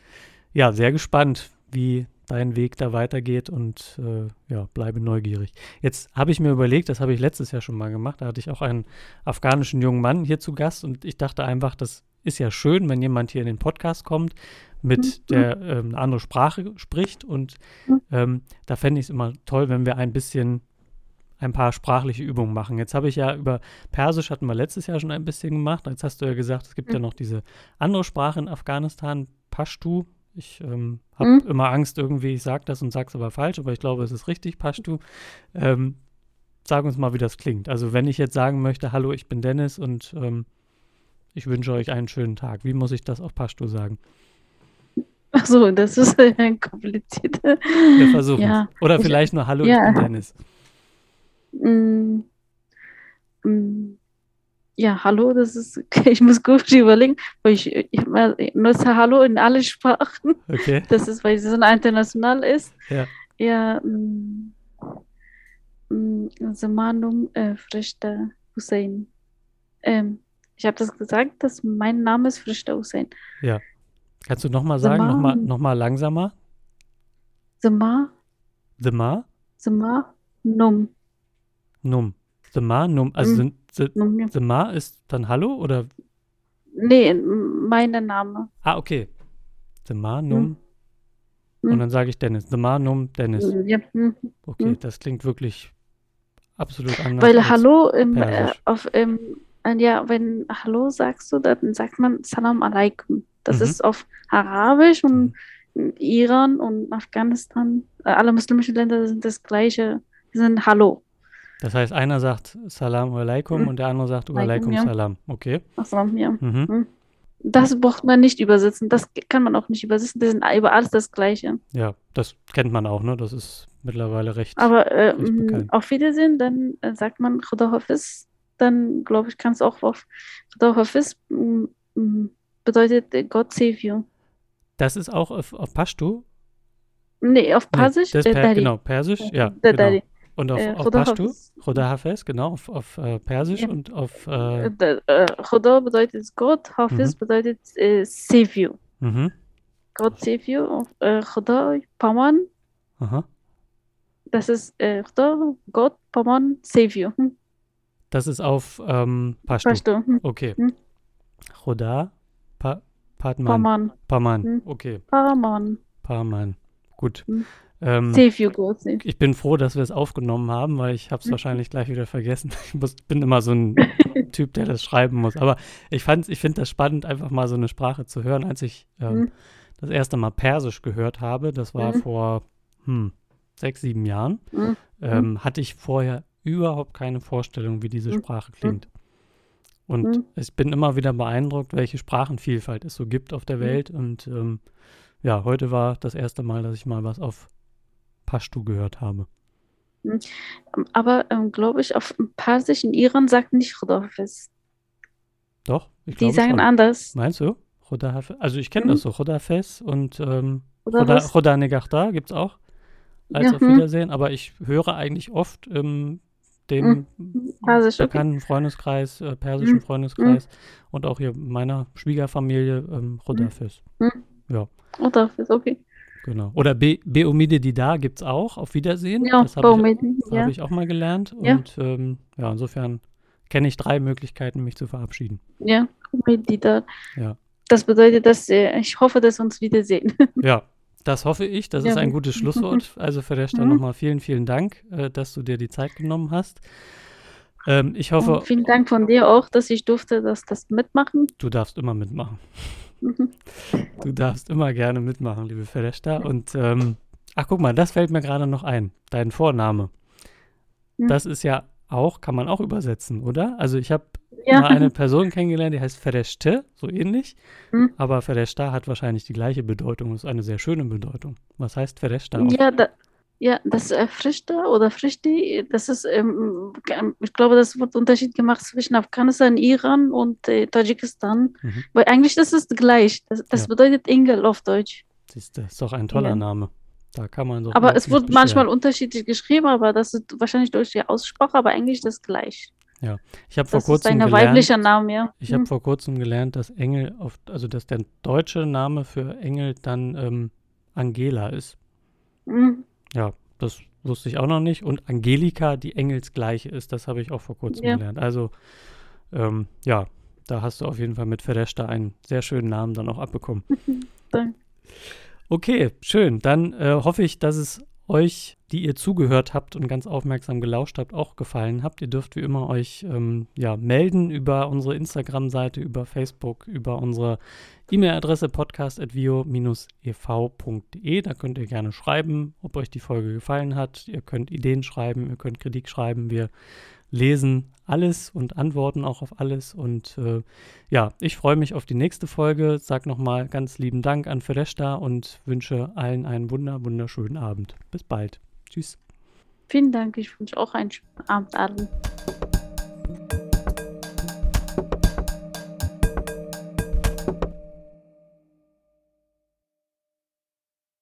ja sehr gespannt, wie dein Weg da weitergeht und äh, ja, bleibe neugierig. Jetzt habe ich mir überlegt, das habe ich letztes Jahr schon mal gemacht, da hatte ich auch einen afghanischen jungen Mann hier zu Gast und ich dachte einfach, das ist ja schön, wenn jemand hier in den Podcast kommt, mit Mhm. der ähm, eine andere Sprache spricht und Mhm. ähm, da fände ich es immer toll, wenn wir ein bisschen ein paar sprachliche Übungen machen. Jetzt habe ich ja über Persisch hatten wir letztes Jahr schon ein bisschen gemacht. Jetzt hast du ja gesagt, es gibt ja Mhm. noch diese andere Sprache in Afghanistan, Pashtu. Ich ähm, habe Mhm. immer Angst irgendwie, ich sage das und sage es aber falsch, aber ich glaube, es ist richtig, Pashtu. Ähm, sag uns mal, wie das klingt. Also wenn ich jetzt sagen möchte, hallo, ich bin Dennis und ähm, ich wünsche euch einen schönen Tag. Wie muss ich das auf Pashtu sagen? Ach so, das ist äh, kompliziert. Wir versuchen Ja. Oder Ich- vielleicht nur Hallo, ja. ich bin Dennis. Mm, mm, Ja, hallo, das ist, ich muss gut überlegen, weil ich, ich nutze Hallo in alle Sprachen. Okay. Das ist, weil es so international ist. Ja. Ja, mm, mm, Zamanum äh, Frishta Hussein. Ähm, ich habe das gesagt, dass mein Name ist Frishta Hussein. Kannst du nochmal sagen, nochmal noch mal langsamer? Zama, Dema, Zama, Num. Num. Dema, Num. Also Mhm. Num ja. Dema ist dann Hallo oder? Nee, mein Name. Ah, okay. Dema, Num. Mhm. Und dann sage ich Dennis. Dema, Num, Dennis. Ja, hm. Okay, Mhm. das klingt wirklich absolut anders. Weil Hallo im, äh, auf, ähm, äh, ja, wenn Hallo sagst du, dann sagt man Salam alaikum. Das Mhm. ist auf Arabisch und in Iran und Afghanistan, äh, alle muslimischen Länder sind das gleiche, die sind Hallo. Das heißt, einer sagt Salam alaikum Mhm. und der andere sagt Alaikum, ja. salam. Okay. Assalam, ja. Mhm. Das braucht man nicht übersetzen, das kann man auch nicht übersetzen, die sind über alles das Gleiche. Ja, das kennt man auch, ne? Das ist mittlerweile recht. Aber äh, Recht auf Wiedersehen, dann äh, sagt man Khuda Hafiz, dann glaube ich, kannst du auch auf m, bedeutet äh, God save you. Das ist auch auf, auf Pashtu? Nee, auf Nee, Persisch, das äh, per, genau, Persisch, ja, Der genau. Daddy. Und auf, Äh, auf? Hafiz. Khuda Hafez, genau, auf, auf äh, Persisch Ja. und auf, äh, Äh, der, äh, Khuda bedeutet Gott, Hafiz Mhm. bedeutet äh, save you. mhm, God save you. Auf äh, Paman, aha. das ist äh, Gott, Paman, save you. Hm, Das ist auf ähm. Weißt du? Hm, Okay. Hm. Pa, Patman, Paman, Paman. Hm. Okay, Paman, Paman. Gut. Hm. Ähm, save you, God save. ich bin froh, dass wir es aufgenommen haben, weil ich habe es Mhm. wahrscheinlich gleich wieder vergessen. Ich muss, bin immer so ein Typ, der das schreiben muss. Aber ich fand's, ich finde das spannend, einfach mal so eine Sprache zu hören. Als ich ähm, Mhm. das erste Mal Persisch gehört habe, das war Mhm. vor hm, sechs, sieben Jahren, Mhm. ähm, hatte ich vorher überhaupt keine Vorstellung, wie diese Mhm. Sprache klingt. Und Mhm. ich bin immer wieder beeindruckt, welche Sprachenvielfalt es so gibt auf der Mhm. Welt. Und ähm, ja, heute war das erste Mal, dass ich mal was auf Pashtu gehört habe. Aber ähm, glaube ich, auf Persisch in Iran sagt nicht Khuda Hafiz. Doch, ich Die glaube sagen schon. anders. Meinst du? Also ich kenne Mhm. das so, Khoda Fes und ähm, Oder Khoda, Negachta gibt es auch als Ja, auf hm. Wiedersehen, aber ich höre eigentlich oft ähm, dem Persisch, okay. bekannten Freundeskreis, äh, persischen Mhm. Freundeskreis und auch hier meiner Schwiegerfamilie ähm, Khoda Mhm. Oder Hafiz, okay. Genau. Oder Be Beomide Dida gibt es auch, auf Wiedersehen. Ja, das habe ich, ja. ich auch mal gelernt. Ja. Und ähm, ja, insofern kenne ich drei Möglichkeiten, mich zu verabschieden. Ja, mit die da. Ja. Das bedeutet, dass äh, ich hoffe, dass wir uns wiedersehen. Ja, das hoffe ich. Das Ja. ist ein gutes Schlusswort. Also für der Stelle Mhm. nochmal vielen, vielen Dank, äh, dass du dir die Zeit genommen hast. Ähm, ich hoffe, Und vielen Dank von dir auch, dass ich durfte, dass das mitmachen. du darfst immer mitmachen. Du darfst immer gerne mitmachen, liebe Fereshta. Und ähm, ach, guck mal, das fällt mir gerade noch ein. Dein Vorname. Ja. Das ist ja auch, kann man auch übersetzen, oder? Also ich habe Ja. mal eine Person kennengelernt, die heißt Fereshte, so ähnlich. Mhm. Aber Fereshta hat wahrscheinlich die gleiche Bedeutung. Das ist eine sehr schöne Bedeutung. Was heißt Fereshta? auf- Ja, da, ja, das äh, Frishta oder Frishti, das ist, ähm, ich glaube, das wird Unterschied gemacht zwischen Afghanistan, Iran und äh, Tadschikistan. Mhm. Weil eigentlich das ist gleich. Das, das Ja. bedeutet Engel auf Deutsch. Siehst du, ist doch ein toller Ja. Name. Da kann man doch Aber es wird manchmal beschweren. unterschiedlich geschrieben, aber das ist wahrscheinlich durch die Aussprache, aber eigentlich das gleich. Ich habe vor Das ist kurzem ein gelernt, weiblicher Name, ja. ich habe Hm. vor kurzem gelernt, dass Engel auf, also dass der deutsche Name für Engel dann ähm, Angela ist. Mhm. Ja, das wusste ich auch noch nicht. Und Angelika, die Engelsgleiche ist, das habe ich auch vor kurzem Ja. gelernt. Also, ähm, ja, da hast du auf jeden Fall mit Fereshta einen sehr schönen Namen dann auch abbekommen. Danke. Okay, schön. Dann äh, hoffe ich, dass es euch, die ihr zugehört habt und ganz aufmerksam gelauscht habt, auch gefallen habt. Ihr dürft wie immer euch ähm, ja, melden über unsere Instagram-Seite, über Facebook, über unsere E-Mail-Adresse podcast.vio-ev.de. Da könnt ihr gerne schreiben, ob euch die Folge gefallen hat. Ihr könnt Ideen schreiben, ihr könnt Kritik schreiben. Wir lesen alles und antworten auch auf alles. Und äh, ja, ich freue mich auf die nächste Folge. Sag nochmal ganz lieben Dank an Fereshta und wünsche allen einen wunder, wunderschönen Abend. Bis bald. Tschüss. Vielen Dank. Ich wünsche auch einen schönen Abend allen.